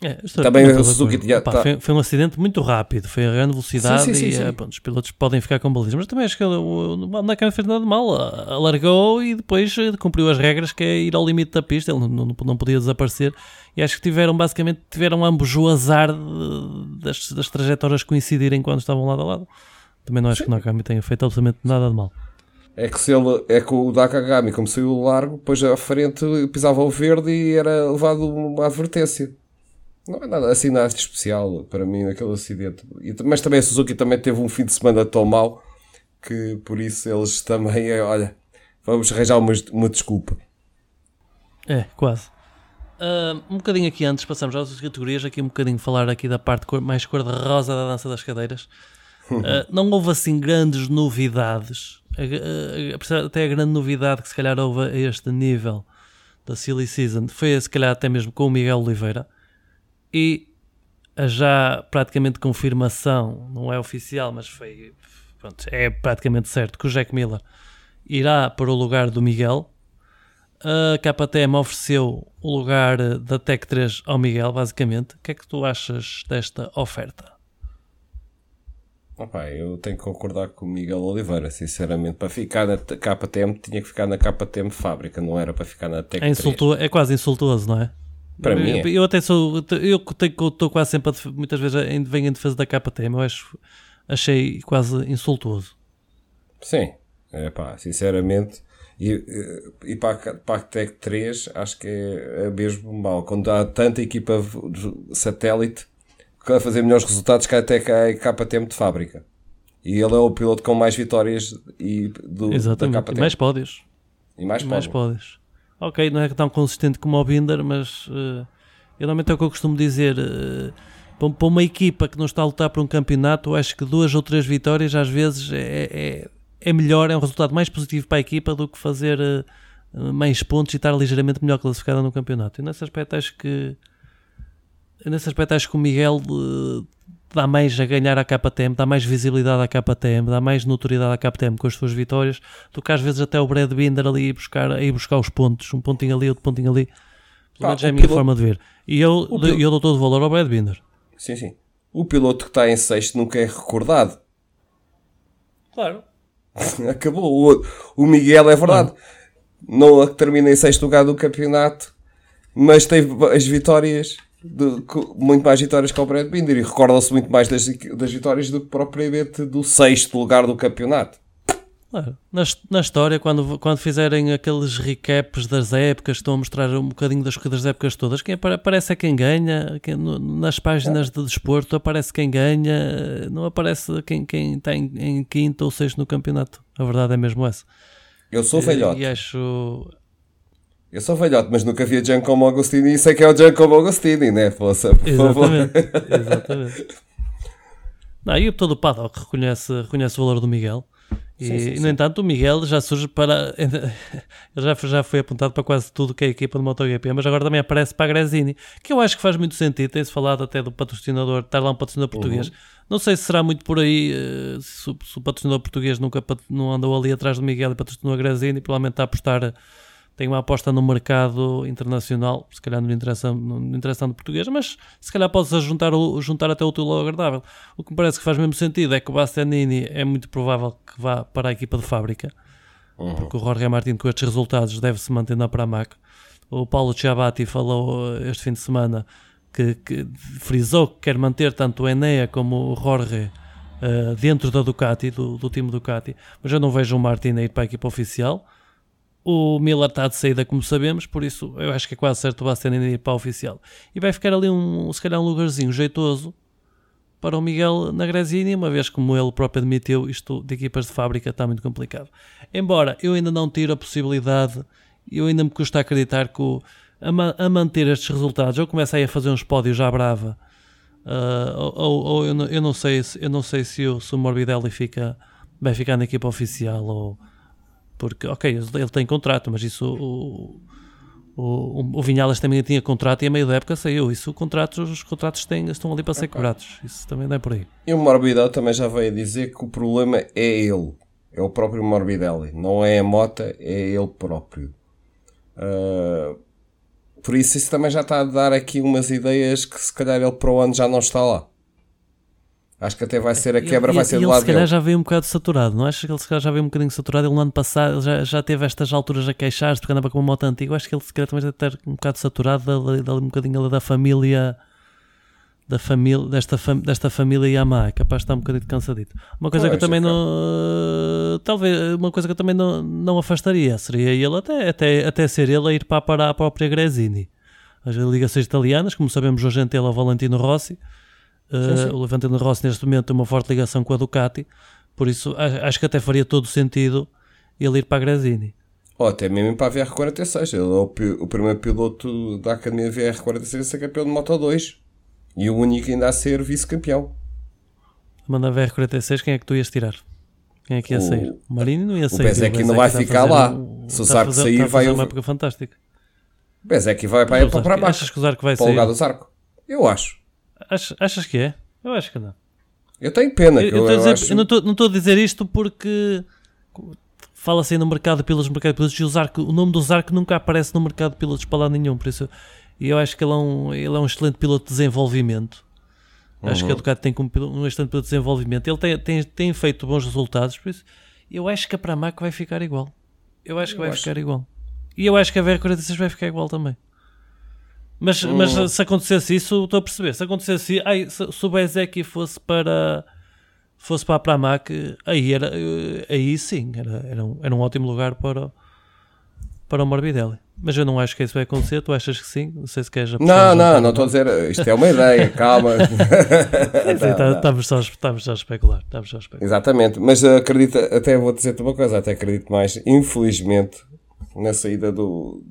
É, Também o Suzuki tinha, Opa, tá. foi, foi, um acidente muito rápido, foi a grande velocidade sim, sim, sim, e é, pronto, os pilotos podem ficar com balizas, mas também acho que o, Nakano fez nada de mal, alargou e depois eh, cumpriu as regras que é ir ao limite da pista, ele não, não, não podia desaparecer e acho que tiveram basicamente tiveram ambos o azar de, das, das trajetórias coincidirem quando estavam lado a lado. Também não acho que o Nakami tenha feito absolutamente nada de mal. É que, se ele, é que o Nakagami, como saiu largo, depois à frente pisava o verde e era levado uma advertência. Não é nada assim nada de especial para mim naquele acidente. mas também a Suzuki também teve um fim de semana tão mau que por isso eles também, é, olha, vamos arranjar uma, uma desculpa. É, quase. Uh, um bocadinho aqui antes, passamos às outras categorias, aqui um bocadinho falar aqui da parte mais cor-de-rosa da dança das cadeiras. Uh, não houve assim grandes novidades, até a grande novidade que se calhar houve a este nível da Silly Season foi se calhar até mesmo com o Miguel Oliveira, e a já praticamente confirmação, não é oficial, mas foi pronto, é praticamente certo que o Jack Miller irá para o lugar do Miguel. A KTM ofereceu o lugar da Tech 3 ao Miguel, basicamente. O que é que tu achas desta oferta? Opa, eu tenho que concordar com o Miguel Oliveira, sinceramente. Para ficar na KTM, tinha que ficar na KTM fábrica, não era para ficar na Tech é, insultu- é quase insultuoso, não é? Para eu, mim. É. Eu até sou. Eu estou quase sempre. A, muitas vezes venho em defesa da KTM. Eu acho, achei quase insultuoso. Sim. É pá, sinceramente. E, e para, para a Tech 3 acho que é, é mesmo mal. Quando há tanta equipa satélite vai fazer melhores resultados que até a KTM de fábrica. E ele é o piloto com mais vitórias e do, Exatamente. da KTM. E mais pódios. E mais, mais pódios. ok, não é tão consistente como o Binder, mas uh, eu normalmente é o que eu costumo dizer. Uh, para uma equipa que não está a lutar por um campeonato, acho que duas ou três vitórias às vezes é, é, é melhor, é um resultado mais positivo para a equipa do que fazer uh, mais pontos e estar ligeiramente melhor classificada no campeonato. E nesse aspecto acho que nesse aspecto acho que o Miguel uh, dá mais a ganhar à KTM, dá mais visibilidade à KTM, dá mais notoriedade à KTM com as suas vitórias do que às vezes até o Brad Binder ali buscar, ir buscar os pontos, um pontinho ali, outro pontinho ali. Pelo menos é a minha piloto... forma de ver. E eu, eu dou todo o valor ao Brad Binder. Sim, sim. O piloto que está em sexto nunca é recordado. Claro. Acabou. O, o Miguel é verdade. Não. não termina em sexto lugar do campeonato, mas teve as vitórias de, muito mais vitórias que o Brad Binder e recordam-se muito mais das, das vitórias do que propriamente do sexto lugar do campeonato. Na, na história, quando, quando fizerem aqueles recaps das épocas, estão a mostrar um bocadinho das das épocas todas, quem aparece é quem ganha, quem, nas páginas de desporto aparece quem ganha, não aparece quem, quem está em, em quinto ou sexto no campeonato. A verdade é mesmo essa. Eu sou velhote. E, e acho. Eu sou velhote, mas nunca vi a Giacomo Agostini e sei que é o Giacomo Agostini, né? Força, por exatamente, favor. Exatamente. Não, e todo o paddock reconhece, reconhece o valor do Miguel. E, sim, sim, sim. no entanto, o Miguel já surge para. Ele já, já foi apontado para quase tudo que é a equipa do MotoGP, mas agora também aparece para a Gresini, que eu acho que faz muito sentido. Tem-se falado até do patrocinador, estar lá um patrocinador português. Uhum. Não sei se será muito por aí, eh, se, se, o patrocinador português nunca não andou ali atrás do Miguel e patrocinou a Gresini, provavelmente está a apostar tem uma aposta no mercado internacional, se calhar não lhe interessa, não interessa tanto português, mas se calhar pode-se juntar, juntar até o útil ao agradável. O que me parece que faz mesmo sentido é que o Bastianini é muito provável que vá para a equipa de fábrica, uhum. porque o Jorge Martin com estes resultados deve se manter na Pramac. O Paulo Ciabatti falou eh, este fim de semana que, que frisou que quer manter tanto o Enea como o Jorge uh, dentro da Ducati, do, do time Ducati, mas eu não vejo o Martin a ir para a equipa oficial. O Miller está de saída, como sabemos, por isso eu acho que é quase certo o Bastianini ir para a oficial. E vai ficar ali, um, se calhar, um lugarzinho jeitoso para o Miguel na Gresini, uma vez como ele próprio admitiu, isto de equipas de fábrica está muito complicado. Embora eu ainda não tiro a possibilidade, eu ainda me custa acreditar que o, a, a, manter estes resultados, eu comecei a fazer uns pódios já brava, uh, ou, ou, ou eu, não, eu, não, sei, eu não sei se o, se o Morbidelli fica, vai ficar na equipa oficial ou porque, ok, ele tem contrato, mas isso o, o, o Vinhalas também tinha contrato e a meio da época saiu. Isso, contratos, os contratos têm, estão ali para ser cobrados. Isso também não é por aí. E o Morbidelli também já veio dizer que o problema é ele. É o próprio Morbidelli. Não é a mota, é ele próprio. Uh, por isso, isso também já está a dar aqui umas ideias que se calhar ele para o ano já não está lá. Acho que até vai ser a quebra, ele, vai ser ele, do lado se calhar dele. já veio um bocado saturado, não achas que ele se calhar já veio um bocadinho saturado? Ele no ano passado já, já teve estas alturas a queixar-se porque andava com uma moto antiga. Eu acho que ele se calhar também deve estar um bocado saturado dali, dali um bocadinho da família da família, desta, fam, desta família Yamaha, capaz de estar um bocadinho cansadito. Uma coisa que eu também não. Talvez, uma coisa que eu também não, não afastaria seria ele até, até, até ser ele a ir para, para a própria Gresini. As ligações italianas, como sabemos, hoje em o Valentino Rossi sim, sim. Uh, o Rossi neste momento tem uma forte ligação com a Ducati, por isso acho que até faria todo sentido ele ir para a Gresini. Ou até mesmo para a VR46. Ele é o, o primeiro piloto da Academia VR46 a ser campeão de Moto 2 e o único ainda a ser vice-campeão. Manda a VR46, quem é que tu ias tirar? Quem é que ia o, sair? O Marini não ia sair. O Bezek não vai ficar lá. Um, Se o Zarco sair, vai. uma época fantástica. O Bezek vai para, para, para baixo. Achas que o Zarco vai para sair? Para o lugar do Zarco? Eu acho. Achas, achas que é? Eu acho que não. Eu tenho pena. Eu, eu, eu, dizer, acho... eu não estou a dizer isto porque fala-se aí no mercado de pilotos, no mercado de pilotos, e o, Zarco, o nome do Zarco nunca aparece no mercado de pilotos para lá nenhum, por isso e eu acho que ele é um, ele é um excelente piloto de desenvolvimento. Uhum. Acho que a uhum. Ducati tem como um excelente piloto de desenvolvimento. Ele tem, tem, tem feito bons resultados, por isso eu acho que a Pramac vai ficar igual. Eu acho que vai acho. ficar igual. E eu acho que a VR46 vai ficar igual também. Mas, hum. mas se acontecesse isso, estou a perceber. Se acontecesse, ai, se, se o Bezek fosse para fosse para a Pramac, aí, era, aí sim, era, era, um, era um ótimo lugar para, para o Morbidelli. Mas eu não acho que isso vai acontecer, tu achas que sim? Não sei se queres Não, não, não estou a dizer, isto é uma ideia, calma. Tá, estamos só, estamos só a especular, estamos só a especular. Exatamente, mas acredito, até vou dizer-te uma coisa, até acredito mais, infelizmente, na saída do,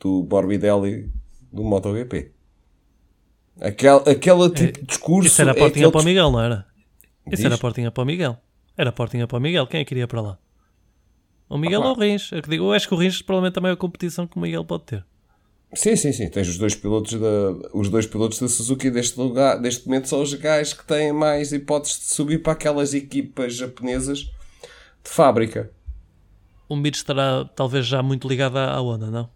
do Morbidelli do MotoGP. Aquela, aquele tipo de discurso. Isso era a é portinha aquele para o Miguel, não era? Isso Diz? era a portinha para o Miguel. Era a portinha para o Miguel. Quem é que iria para lá? O Miguel Opa. ou o Rins? Eu, que digo, eu acho que o Rins provavelmente é a maior competição que o Miguel pode ter. Sim, sim, sim. Tens os dois pilotos da, os dois pilotos da Suzuki deste lugar, deste momento são os gajos que têm mais hipóteses de subir para aquelas equipas japonesas de fábrica. O Mir estará talvez já muito ligado à à Honda, não?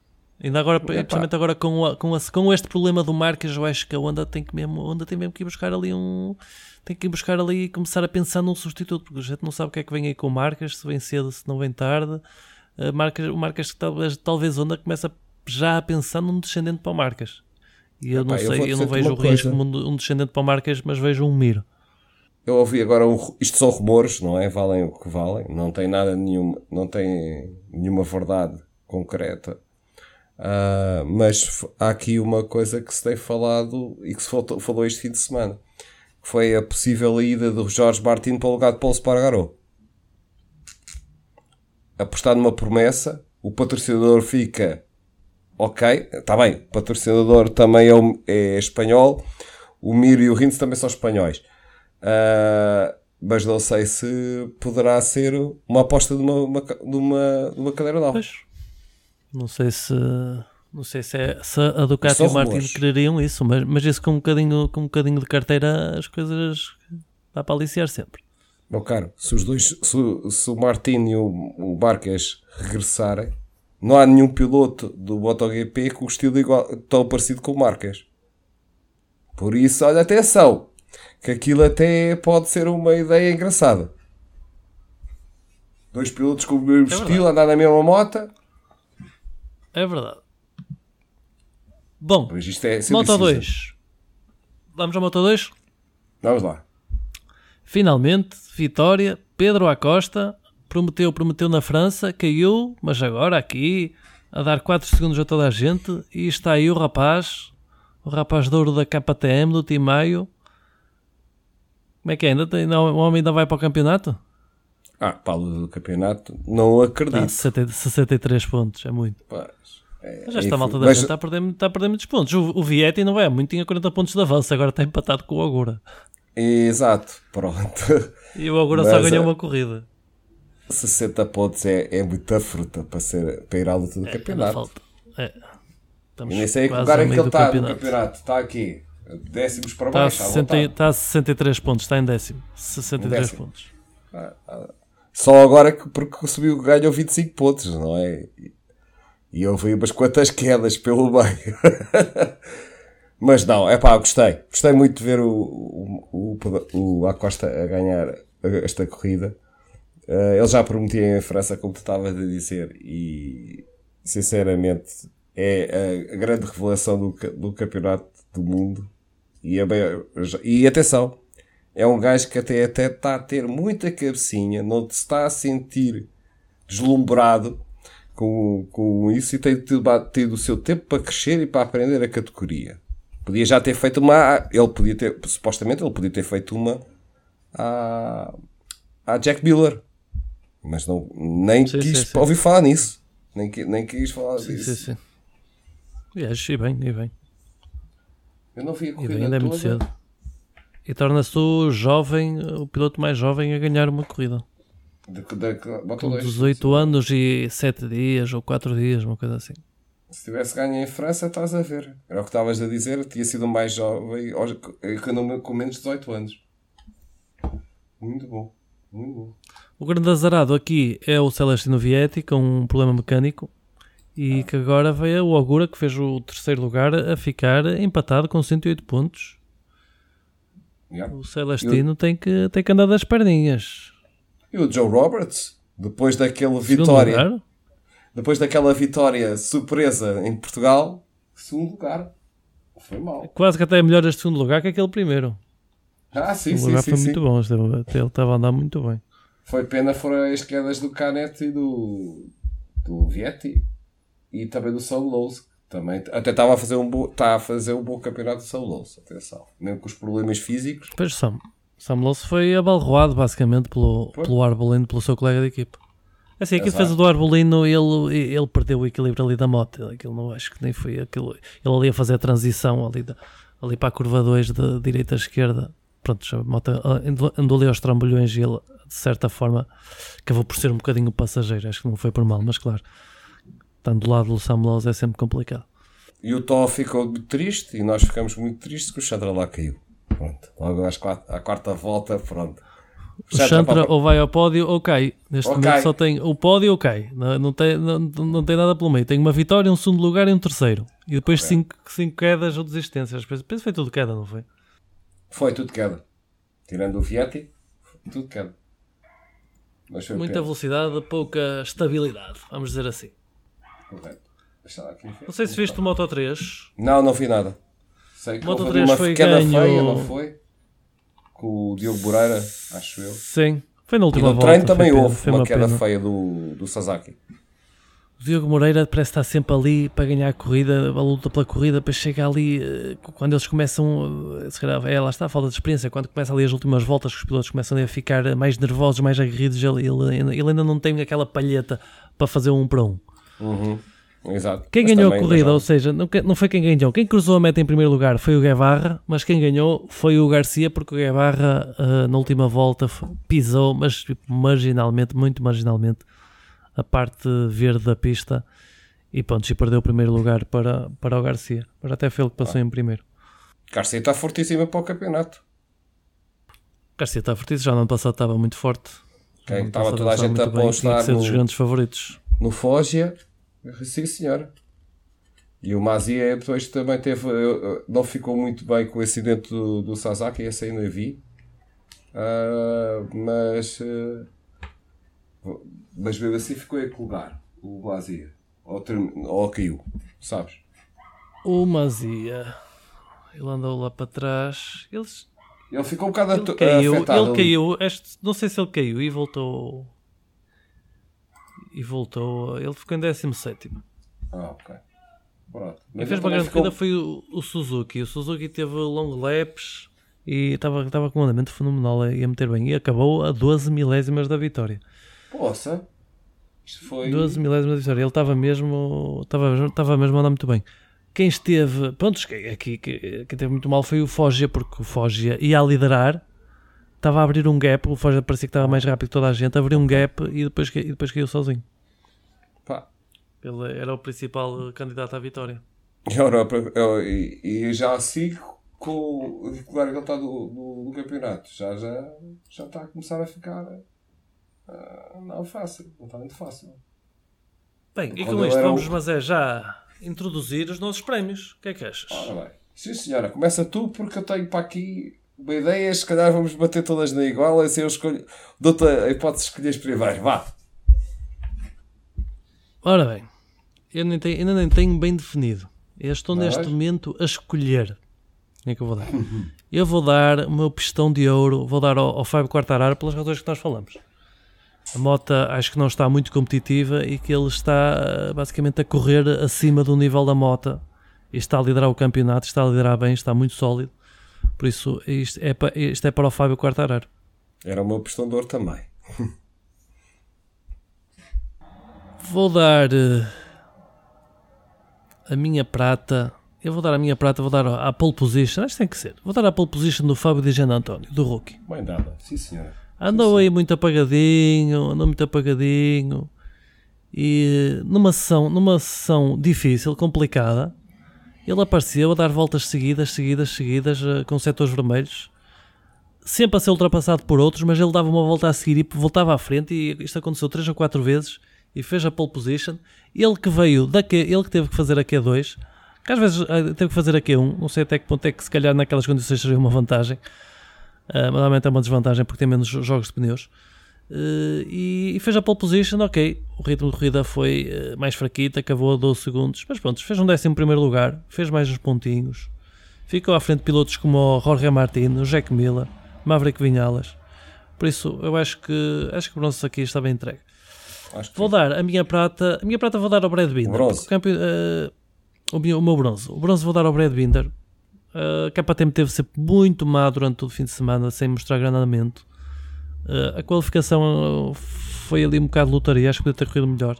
Ainda agora, principalmente agora com, a- com, a- com este problema do Marques, eu acho que a Honda tem que mesmo, a Honda tem mesmo que ir buscar ali um. Tem que ir buscar ali e começar a pensar num substituto, porque a gente não sabe o que é que vem aí com o Marques, se vem cedo, se não vem tarde. Uh, Marques, o Marques talvez, talvez a Honda começa já a pensar num descendente para o Marques. E eu Epá, não eu sei, vou eu, não vejo o risco como um, um descendente para o Marques, mas vejo um Miro. Eu ouvi agora, um, isto são rumores, não é? Valem o que valem, não tem nada nenhuma, não tem nenhuma verdade concreta. Ah, mas há aqui uma coisa que se tem falado e que se faltou- falou este fim de semana, que foi a possível ida do Jorge Martins para o lugar de Paulo Spargaró. Apostar numa promessa, o patrocinador fica ok, está bem, o patrocinador também é, é espanhol, o Mir e o Rins também são espanhóis. Ah, mas não sei se poderá ser uma aposta de uma, uma, de uma, de uma cadeira nova. Pois. Não sei se. Não sei se, é, se a Ducati e o Martin rumores. quereriam isso, mas, mas isso com um, bocadinho, com um bocadinho de carteira as coisas dá para aliciar sempre. Meu caro, se os dois, se, o- se o Martin e o, o Marques regressarem, não há nenhum piloto do MotoGP com o estilo igual, tão parecido com o Marques. Por isso, olha, atenção, que aquilo até pode ser uma ideia engraçada. Dois pilotos com o mesmo É verdade. estilo, andar na mesma moto. É verdade. Bom, Mas isto é Moto cinza. 2. Vamos ao Moto 2? Vamos lá. Finalmente, vitória. Pedro Acosta prometeu, prometeu na França, caiu, mas agora aqui a dar 4 segundos a toda a gente. E está aí o rapaz, o rapaz de ouro da KTM, do Team Maio. Como é que é? Ainda tem, não, o homem ainda vai para o campeonato? Ah, Paulo do campeonato, não acredito. Tá, 60 63 pontos, é muito. Pois, é, Mas esta é, malta da mas- gente está a, perder, está a perder muitos pontos. O, o Vietti não é muito, tinha 40 pontos de avanço, agora está empatado com o Agura. Exato, pronto. E o Agura só Mas, ganhou é- uma corrida. 60 pontos é, é muita fruta para, ser, para ir à luta do Ainda campeonato. falta. É. Estamos E nem sei a que lugar a é que ele está no campeonato. campeonato. Está aqui. Décimos para Está a, baixo. à 60, vontade. está a 63 pontos, está em décimo. 63 Décimo. pontos. Só agora que porque subiu ganhou 25 pontos, não é? E- houve umas quantas quedas pelo meio. Mas não, é pá, gostei. Gostei muito de ver o, o, o, o Acosta a ganhar esta corrida. Eh, ele já prometia em França, como tu estavas a dizer, e sinceramente é a, grande revelação do, do campeonato do mundo. E, é bem- e atenção, é um gajo que até até está a ter muita cabecinha, não se está a sentir deslumbrado com, com isso e tem tido, tido o seu tempo para crescer e para aprender a categoria. Podia já ter feito uma. Ele podia ter, supostamente, ele podia ter feito uma à, à Jack Miller, mas não, nem Sim, quis sim, sim. ouvir falar nisso, nem, nem quis falar Sim, disso. sim, sim. E acho, e bem, e bem. Eu não vi a E corrida bem, ainda é muito toda. cedo. E torna-se o jovem, o piloto mais jovem a ganhar uma corrida. De, de, Com dois. 18 anos e 7 dias ou 4 dias, uma coisa assim. Se tivesse ganho em França, estás a ver. Era o que estavas a dizer, tinha sido o mais jovem aos- com com menos de 18 anos. Muito bom. Muito bom. O grande azarado aqui é o Celestino Vietti com um problema mecânico e que agora veio o Augura que fez o terceiro lugar a ficar empatado com 108 pontos. Yeah. O Celestino tem, que, tem que andar das perninhas. E o Joe Roberts, depois daquela vitória, lugar, depois daquela vitória surpresa em Portugal, segundo lugar. Foi mal. quase que até é melhor este segundo lugar que aquele primeiro. Ah, sim, o sim, lugar sim, foi sim. muito bom, ele estava a andar muito bem. Foi pena foram as quedas do Canet e do, do Vietti e também do São Louce. Também, até estava a fazer um bom, está a fazer um bom campeonato de São Louce, atenção. Mesmo com os problemas físicos. Depois Sam, Sam foi abalroado basicamente pelo, Foi. pelo Arbolino, pelo seu colega de equipa. Assim, aqui Exato. defesa do Arbolino, ele, ele perdeu o equilíbrio ali da moto. Aquilo não acho que nem foi aquilo. Ele ali a fazer a transição ali, da- ali para a curva 2 de direita a esquerda. Pronto, a moto ah, andou, andou ali aos trambolhões e ele, de certa forma, acabou por ser um bocadinho passageiro. Acho que não foi por mal, mas claro, estando do lado do Samuels é sempre complicado. E o Tó ficou muito triste e nós ficamos muito tristes que o Chantra lá caiu. Pronto, logo às quatro- à quarta volta, pronto. O Chantra para- ou vai ao pódio ou cai. Neste Ou momento só tem o pódio ou cai. Não, não, tem, não, não tem nada pelo meio. Tem uma vitória, um segundo lugar e um terceiro. E depois cinco, cinco quedas ou desistências. Penso que foi tudo queda, não foi? Foi tudo queda. Tirando o foi tudo queda. Muita pena. velocidade, pouca estabilidade. Vamos dizer assim. Correto. Não sei se viste o Moto 3. Não, não vi nada. Sei que Moto houve ali 3 uma foi queda ganho- feia, não foi? Com o Diogo Moreira, acho eu. Sim. Foi na E última no volta. treino também houve uma, uma queda pena. feia do, do Sasaki. O Diogo Moreira parece estar sempre ali para ganhar a corrida, a luta pela corrida, depois chega ali, eh, quando eles começam, eh, se calhar, é, lá está a falta de experiência, quando começa ali as últimas voltas, que os pilotos começam a ficar mais nervosos, mais aguerridos, ele, ele, ainda- ele ainda não tem aquela palheta para fazer um para um. Uhum. Exato. Quem Mas ganhou a corrida, ou seja, não, não foi quem ganhou, quem cruzou a meta em primeiro lugar foi o Guevarra, mas quem ganhou foi o Garcia, porque o Guevarra eh, na última volta pisou, mas tipo, marginalmente, muito marginalmente, a parte verde da pista e pronto, e perdeu o primeiro lugar para, para o Garcia. Mas até foi ele que passou em primeiro. Garcia está fortíssima para o campeonato. Garcia está fortíssimo, já no ano passado estava muito forte. Ano estava toda a gente a bem, tinha que apostar ser dos no, grandes favoritos. No Foggia. Sim, senhora. E o Mazia depois também teve. eh, eh, Não ficou muito bem com o acidente do, do Sasaki, esse aí não vi. Ah, mas. eh, mas mesmo assim ficou em que lugar? O Mazia. Ou, term- ou caiu, sabes? O Mazia, ele andou lá para trás, eles Ele ficou um bocado Ele caiu, afetado. ele caiu, este- não sei se ele caiu e voltou. E voltou, ele ficou em 17. Ah, ok. Pronto. Quem fez uma grande ficou- corrida foi o, o Suzuki. O Suzuki teve long laps e estava estava com um andamento fenomenal a, a meter bem. E acabou a 12 milésimas da vitória. Poça. Isto foi. 12 milésimas da vitória. Ele estava mesmo, estava, estava mesmo a andar muito bem. Quem esteve, pronto, aqui quem teve muito mal foi o Foggia, porque o Foggia ia a liderar, estava a abrir um gap. O Foggia parecia que estava mais rápido que toda a gente, abriu um gap e depois, e depois caiu sozinho. Pá. Ele era o principal candidato à vitória. Europa, e, e já assim com o titular que ele está do, do, do campeonato, já, já, já está a começar a ficar ah, não fácil, não está muito fácil. Bem, e com isto vamos, o- mas é já introduzir os nossos prémios. O que é que achas? Ora bem, sim senhora, começa tu porque eu tenho para aqui uma ideia, se calhar vamos bater todas na igual, assim eu escolho, dou-te a hipótese de escolheres primeiro, vá. Ora bem, eu nem tenho- ainda nem tenho bem definido. Eu estou Mas? neste momento a escolher. É que eu vou dar? eu vou dar o meu pistão de ouro, vou dar ao, ao Fábio Quartararo pelas razões que nós falamos. A Mota acho que não está muito competitiva e que ele está eh, basicamente a correr acima do nível da Mota e está a liderar o campeonato, está a liderar bem, está muito sólido. Por isso, isto é, pa- isto é para o Fábio Quartararo. Era o meu pistão de ouro também. Vou dar eh, a minha prata. Eu vou dar a minha prata, vou dar a pole position. Acho que tem que ser. Vou dar a pole position do Fábio de Jean António, do rookie. Bem dada, sim senhora. Andou aí muito apagadinho, andou muito apagadinho. E numa sessão, numa sessão difícil, complicada, ele apareceu a dar voltas seguidas, seguidas, seguidas, eh, com setores vermelhos. Sempre a ser ultrapassado por outros, mas ele dava uma volta a seguir e voltava à frente. E isto aconteceu três ou quatro vezes e fez a pole position. Ele que veio da Q, ele que teve que fazer a Q2, que às vezes eh, teve que fazer a Q1. Não sei até que ponto é que, se calhar, naquelas condições seria uma vantagem. Uh, mas normalmente é uma desvantagem porque tem menos jo- jogos de pneus. Uh, e, e fez a pole position, ok. O ritmo de corrida foi uh, mais fraquito, acabou a 12 segundos, mas pronto, fez um décimo primeiro lugar, fez mais uns pontinhos. Ficou à frente de pilotos como o Jorge Martin, o Jack Miller, Maverick Vinhalas. Por isso, eu acho que acho que o bronze aqui está bem entregue. Vou dar a minha prata, a minha prata vou dar ao Brad Binder. O porque O, meu, o meu bronze. O bronze vou dar ao Brad Binder. Uh, a KTM teve sempre muito má durante todo o fim de semana, sem mostrar grande andamento. Uh, a qualificação foi ali um bocado lotaria, acho que podia ter corrido melhor.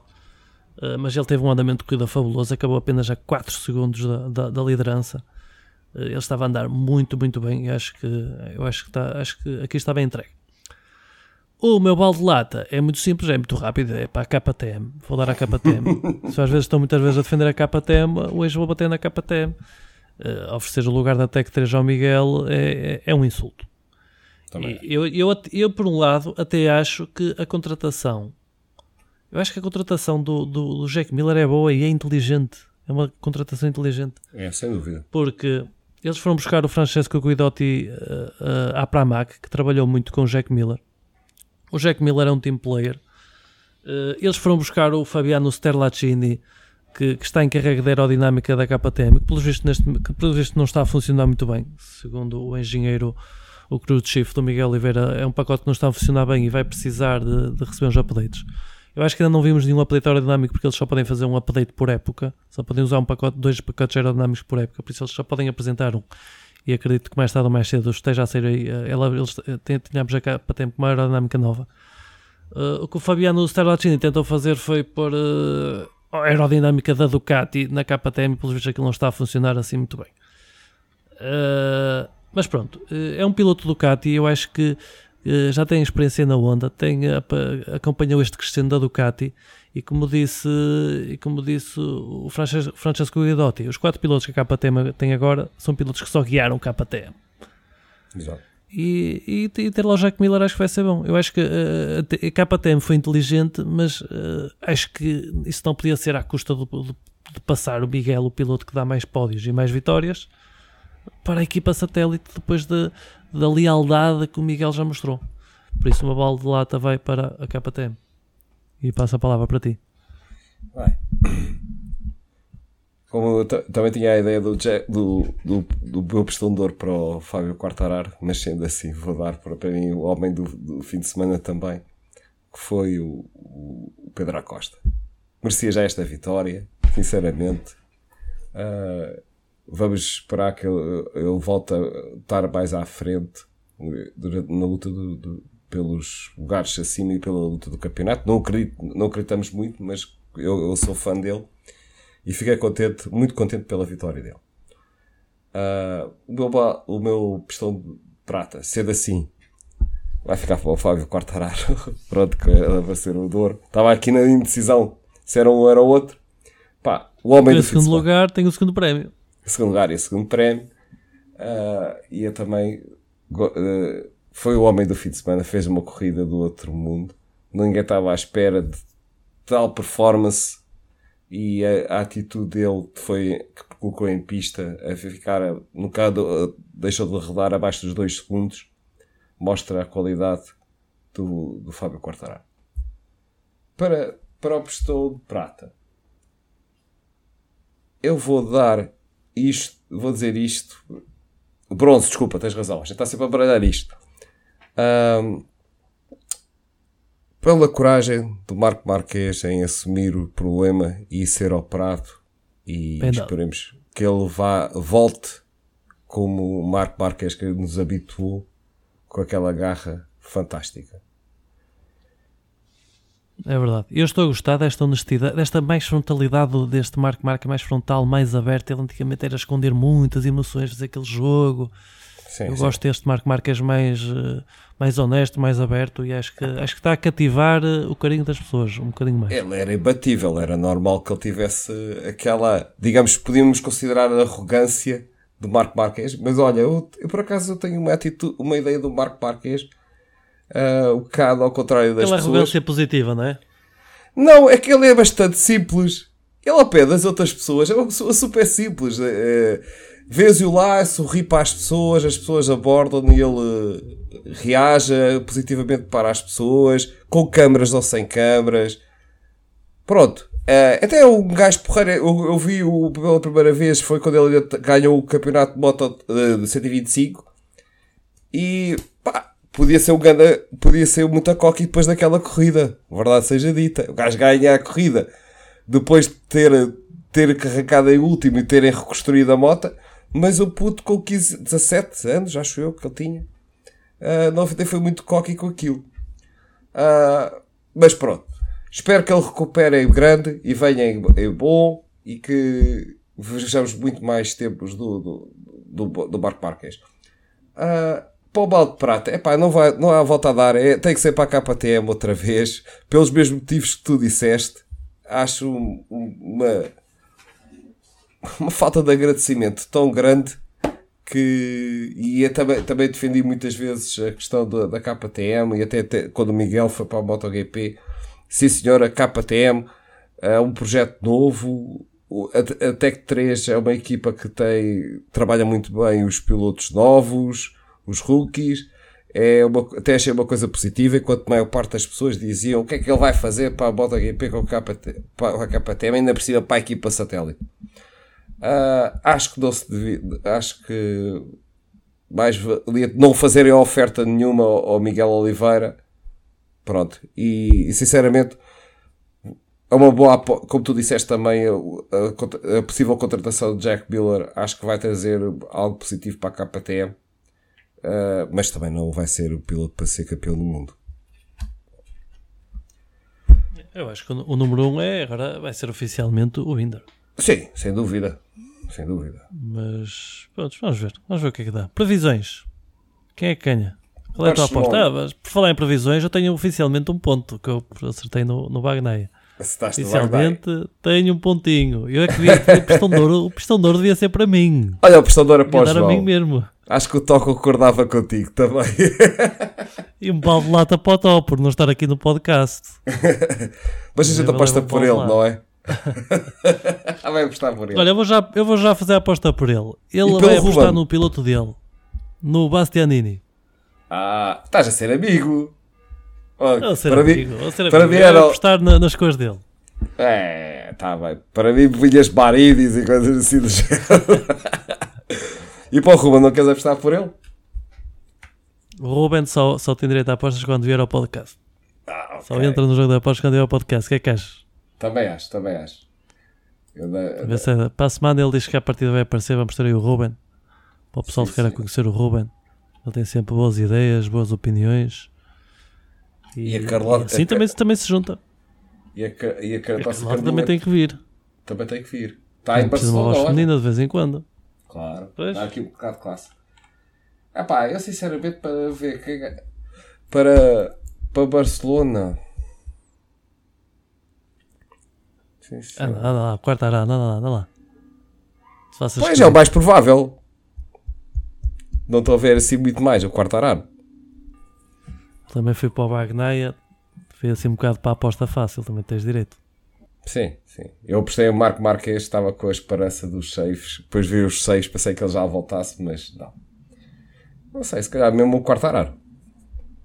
Uh, mas ele teve um andamento de corrida fabuloso, acabou apenas a 4 segundos da, da, da liderança. Uh, ele estava a andar muito, muito bem. acho que, eu acho que, está, acho que aqui está bem entregue. O meu balde de lata é muito simples, é muito rápido, é para a KTM. Vou dar a KTM. Se às vezes estou muitas vezes a defender a KTM, hoje vou bater na KTM. Uh, oferecer o lugar da Tech 3 ao Miguel é, é, é um insulto. Eu, eu, eu, por um lado, até acho que a contratação. Eu acho que a contratação do, do, do Jack Miller é boa e é inteligente. É uma contratação inteligente. É, sem dúvida. Porque eles foram buscar o Francesco Guidotti uh, uh, à Pramac, que trabalhou muito com o Jack Miller. O Jack Miller é um team player. Uh, eles foram buscar o Fabiano Sterlacini, que, que, está encarregue da aerodinâmica da KTM, que pelo visto, neste, que pelo visto não está a funcionar muito bem, segundo o engenheiro o cruise shift do Miguel Oliveira é um pacote que não está a funcionar bem e vai precisar de, de receber uns updates. Eu acho que ainda não vimos nenhum update aerodinâmico porque eles só podem fazer um update por época, só podem usar um pacote, dois pacotes aerodinâmicos por época, por isso eles só podem apresentar um. E acredito que mais tarde ou mais cedo esteja a aí. Eh, eles eh, tínhamos já para tempo uma aerodinâmica nova. Uh, o que o Fabiano Sterlacini tentou fazer foi pôr uh, a aerodinâmica da Ducati na KTM, pelos vistos aquilo não está a funcionar assim muito bem. Uh, mas pronto, eh, é um piloto Ducati e eu acho que eh, já tem experiência na Honda, tem, acompanhou este crescendo da Ducati e como disse, e como disse o Francesco, Francesco Guidotti, os quatro pilotos que a KTM tem agora são pilotos que só guiaram KTM. Exato. E, e, e, ter lá o Jack Miller acho que vai ser bom. Eu acho que uh, a KTM foi inteligente, mas uh, acho que isso não podia ser à custa do, do, de passar o Miguel, o piloto que dá mais pódios e mais vitórias, para a equipa satélite depois de, da lealdade que o Miguel já mostrou. Por isso, uma bola de lata vai para a KTM. E passa a palavra para ti. Vai. Como também tinha a ideia do, do, do, do meu ouro para o Fábio Quartararo, mas sendo assim, vou dar para, para mim o homem do, do fim de semana também, que foi o, o Pedro Acosta. Merecia já esta vitória, sinceramente. Uh, vamos esperar que ele, ele volte a estar mais à frente durante, na luta do, do, pelos lugares acima e pela luta do campeonato. Não, acredito, não acreditamos muito, mas eu, eu sou fã dele e fiquei contente, muito contente pela vitória dele. Uh, o, meu, o meu pistão de prata, sendo assim, vai ficar para o Fábio Quartararo. Pronto, que vai ser o Douro. Estava aqui na indecisão se era um ou era o outro. Pá, o homem do segundo lugar tem o segundo prémio segundo lugar e segundo prémio. Uh, e eu também uh, foi o homem do fim de semana, fez uma corrida do outro mundo. Ninguém estava à espera de tal performance e a, a atitude dele foi que colocou em pista a ficar no caso deixou de rodar abaixo dos 2 segundos mostra a qualidade do, do Fábio Quartararo para, para o pistão de prata eu vou dar isto, vou dizer isto. Bronze, desculpa, tens razão. A gente está sempre a baralhar isto. Um, pela coragem do Marco Marques em assumir o problema e ser operado e esperemos que ele vá, volte como o Marco Marques que nos habituou com aquela garra fantástica. É verdade. Eu estou a gostar desta honestidade, desta mais frontalidade deste Marco Marca mais frontal, mais aberto. Ele antigamente era esconder muitas emoções, fazer aquele jogo. Sim, eu sim. gosto deste Marco Marques mais, eh, mais honesto, mais aberto e acho que, acho que está a cativar eh, o carinho das pessoas um bocadinho mais. Ele era imbatível, era normal que ele tivesse aquela, digamos, podíamos considerar a arrogância do Marco Marques, mas olha, eu, eu por acaso eu tenho uma, atitude, uma ideia do Marco Marques uh, um bocado ao contrário das Aquela pessoas. Aquela arrogância positiva, não é? Não, é que ele é bastante simples. Ele ao pé das outras pessoas é uma pessoa super simples. É, Vês-o lá, sorri para as pessoas, as pessoas abordam e ele reage positivamente para as pessoas, com câmaras ou sem câmaras. Pronto. Uh, até um gajo porreiro, eu, eu vi-o pela primeira vez, foi quando ele ganhou o campeonato de moto de 125 e pá, podia ser um ganda, podia ser muita coca depois daquela corrida, verdade seja dita. O gajo ganha a corrida depois de ter, ter carregado em último e terem reconstruído a moto, mas o puto com 15, 17 anos, acho eu que ele tinha, uh, não foi muito coque com aquilo. Uh, mas pronto. Espero que ele recupere em grande e venha em, em bom e que vejamos muito mais tempos do, do, do, do Marco Marques. Uh, para o balde de prata, epá, não, vai, não há volta a dar, é, tem que ser para a KTM outra vez, pelos mesmos motivos que tu disseste. Acho uma, uma falta de agradecimento tão grande que e eu também, também defendi muitas vezes a questão da, da KTM e até, até, quando o Miguel foi para a MotoGP, sim senhor, a KTM é um projeto novo, a, a Tech 3 é uma equipa que tem, trabalha muito bem os pilotos novos, os rookies, é uma, até achei uma coisa positiva, enquanto a maior parte das pessoas diziam o que é que ele vai fazer para a MotoGP com a KTM, ainda precisa para a equipa satélite. Uh, acho que não se devia, acho que mais valia não fazerem oferta nenhuma ao Miguel Oliveira. Pronto. E, e, sinceramente, é uma boa, como tu disseste também, a, a, a, possível contratação de Jack Miller acho que vai trazer algo positivo para a KTM. Uh, mas também não vai ser o piloto para ser campeão do mundo. Eu acho que o, o número 1 um é agora vai ser oficialmente o Winder. Sim, sem dúvida. Sem dúvida. Mas pronto, vamos ver. Vamos ver o que é que dá. Previsões. Quem é que ganha? Qual é a tua aposta? Ah, mas por falar em previsões, eu tenho oficialmente um ponto que eu acertei no, no Bagnaia. Oficialmente tenho um pontinho. Eu é que devia ter o pistão de ouro. O pistão de ouro devia ser para mim. Olha, o pistão de ouro após dar a mim mesmo. Acho que o Tó concordava contigo também. e um balde de lata para o Tó por não estar aqui no podcast. Mas a gente aposta por ele, não é? vai apostar por ele. Olha, eu vou, já, eu vou já fazer a aposta por ele. Ele vai apostar Ruben? no piloto dele, no Bastianini. Ah, estás a ser amigo. Oh, ser para amigo, mim, ser para amigo. mim era apostar na, nas coisas dele. É, tá bem. Para mim vinhas baridis e coisas assim do género. e para o Ruben, não queres apostar por ele? O Ruben só, só tem direito a apostas quando vier ao podcast. Ah, okay. Só entra no jogo de apostas quando vier ao podcast. O que é que achas? Também acho, também acho. Eu da, Se, para a semana ele diz que a partida vai aparecer, vamos ter aí o Ruben. Para o pessoal sim, que queira conhecer o Ruben. Ele tem sempre boas ideias, boas opiniões. E, e a Carlota. Sim, também, também se junta. E a, e a, Carlota, a Carlota também tem que vir. Também tem que vir. Está em Barcelona. Precisa feminina de vez em quando. Claro. Pois. Dá aqui um bocado de classe. Ah pá, eu sinceramente para ver quem. É- para, para Barcelona. Sim, sim. Anda, anda lá, quarta anda, anda lá, anda lá. Pois é o mais provável. Não estou a ver assim muito mais o quarto arado. Também fui para o Bagnaia, fui assim um bocado para a aposta fácil, também tens direito. Sim, sim. Eu apostei o Marco Marques, estava com a esperança dos saves. Depois vi os seis, pensei que ele já voltasse, mas não. Não sei, se calhar mesmo o quarto arado.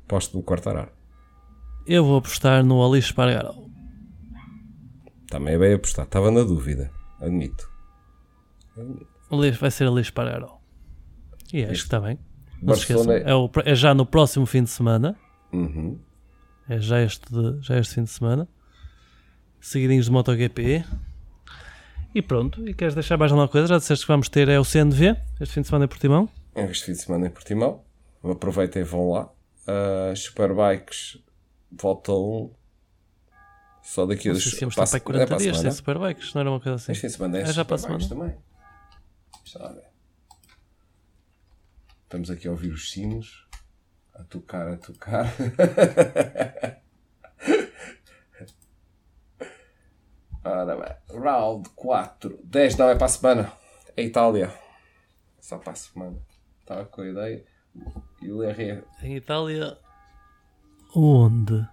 Aposto no quarto arado. Eu vou apostar no Alice Espargaró. Também é bem apostado. Estava na dúvida. Admito. Admito. Vai ser Alice Espargaró. E acho que está bem. Não se esqueçam. É, o, é, já no próximo fim de semana. Uhum. É já este, de, já este fim de semana. Seguidinhos de MotoGP. E pronto. E queres deixar mais alguma coisa? Já disseste que vamos ter é o CNV este fim de semana em Portimão? Este fim de semana em Portimão. Aproveitem e vão lá. Uh, Superbikes voltam só daqui a... Não temos para 40 é dias sem Superbikes. Não era uma coisa assim? Este fim de semana é, é já para a semana. também. Estamos aqui a ouvir os sinos. A tocar, a tocar. Ora bem. Round 4. 10 não é para a semana. É Itália. Só para a semana. Estava com a ideia. E o RR. Em Itália. Onde?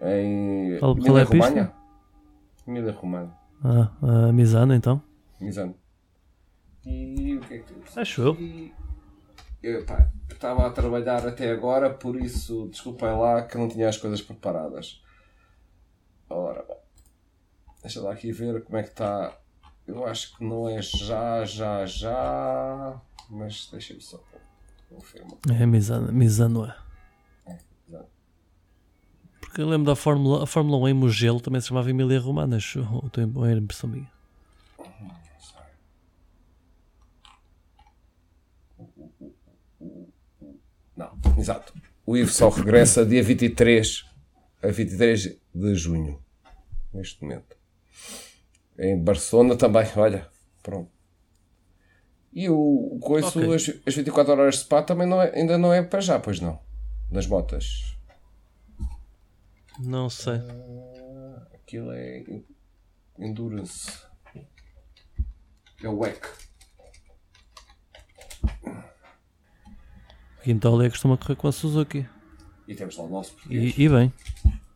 Em Qual, Emília Romagna. Emília Romagna. Ah, uh, Misano então. Misano. E o que é que tu Acho eu. E eu pá, estava a trabalhar até agora, por isso desculpem lá que não tinha as coisas preparadas. Ora, deixa lá aqui ver como é que está. Eu acho que não é já, já, já, mas deixa-me só confirmar. É Misano, Misano é. é Porque eu lembro da Fórmula, a Fórmula 1 em Mugello também se chamava Emília Romana, estou em impressão minha. Não, exato. O Ivo só regressa dia 23 a 23 de junho. Neste momento. Em Barcelona também, olha. Pronto. E o, coiso, Ok. as, as 24 horas de Spa também não é- ainda não é para já, pois não. Das motas. Não sei. Aquilo é Endurance. É o WEC. Quintolia costuma correr com a Suzuki. E temos lá o nosso português. E, e bem.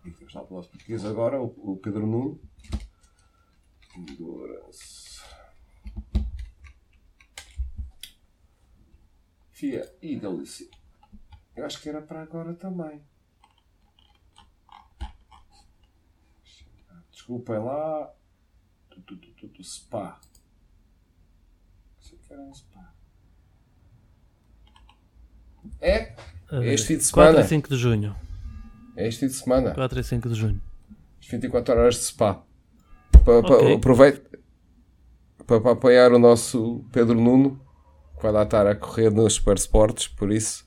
E temos lá o nosso português agora, o, o Pedro Nuno. Endurance. Fia e delícia. Eu acho que era para agora também. Desculpem lá. Tu, tu, tu, tu, spa. Sei que era um spa. É? É este fim de 4 semana. e 5 de junho. É este fim de semana. 4 e 5 de junho. 24 horas de spa. Pa, pa, Ok. Aproveito para, para apoiar o nosso Pedro Nuno, que vai lá estar a correr nos Super Sports, por isso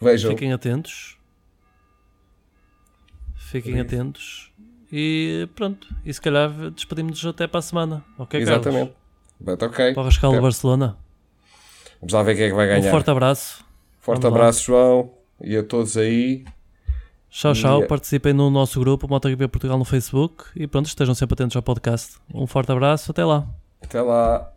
vejam. Fiquem atentos. Fiquem atentos. E pronto. E se calhar despedimos-nos até para a semana. Ok, Exatamente. But. Carlos? Para o Rascal de Barcelona. Vamos lá ver quem é que vai Um ganhar. forte abraço. Forte vamos lá. abraço, João, e a todos aí. Tchau, tchau. E- Participem no nosso grupo MotoGP Portugal no Facebook. E pronto, estejam sempre atentos ao podcast. Um forte abraço. Até lá. Até lá.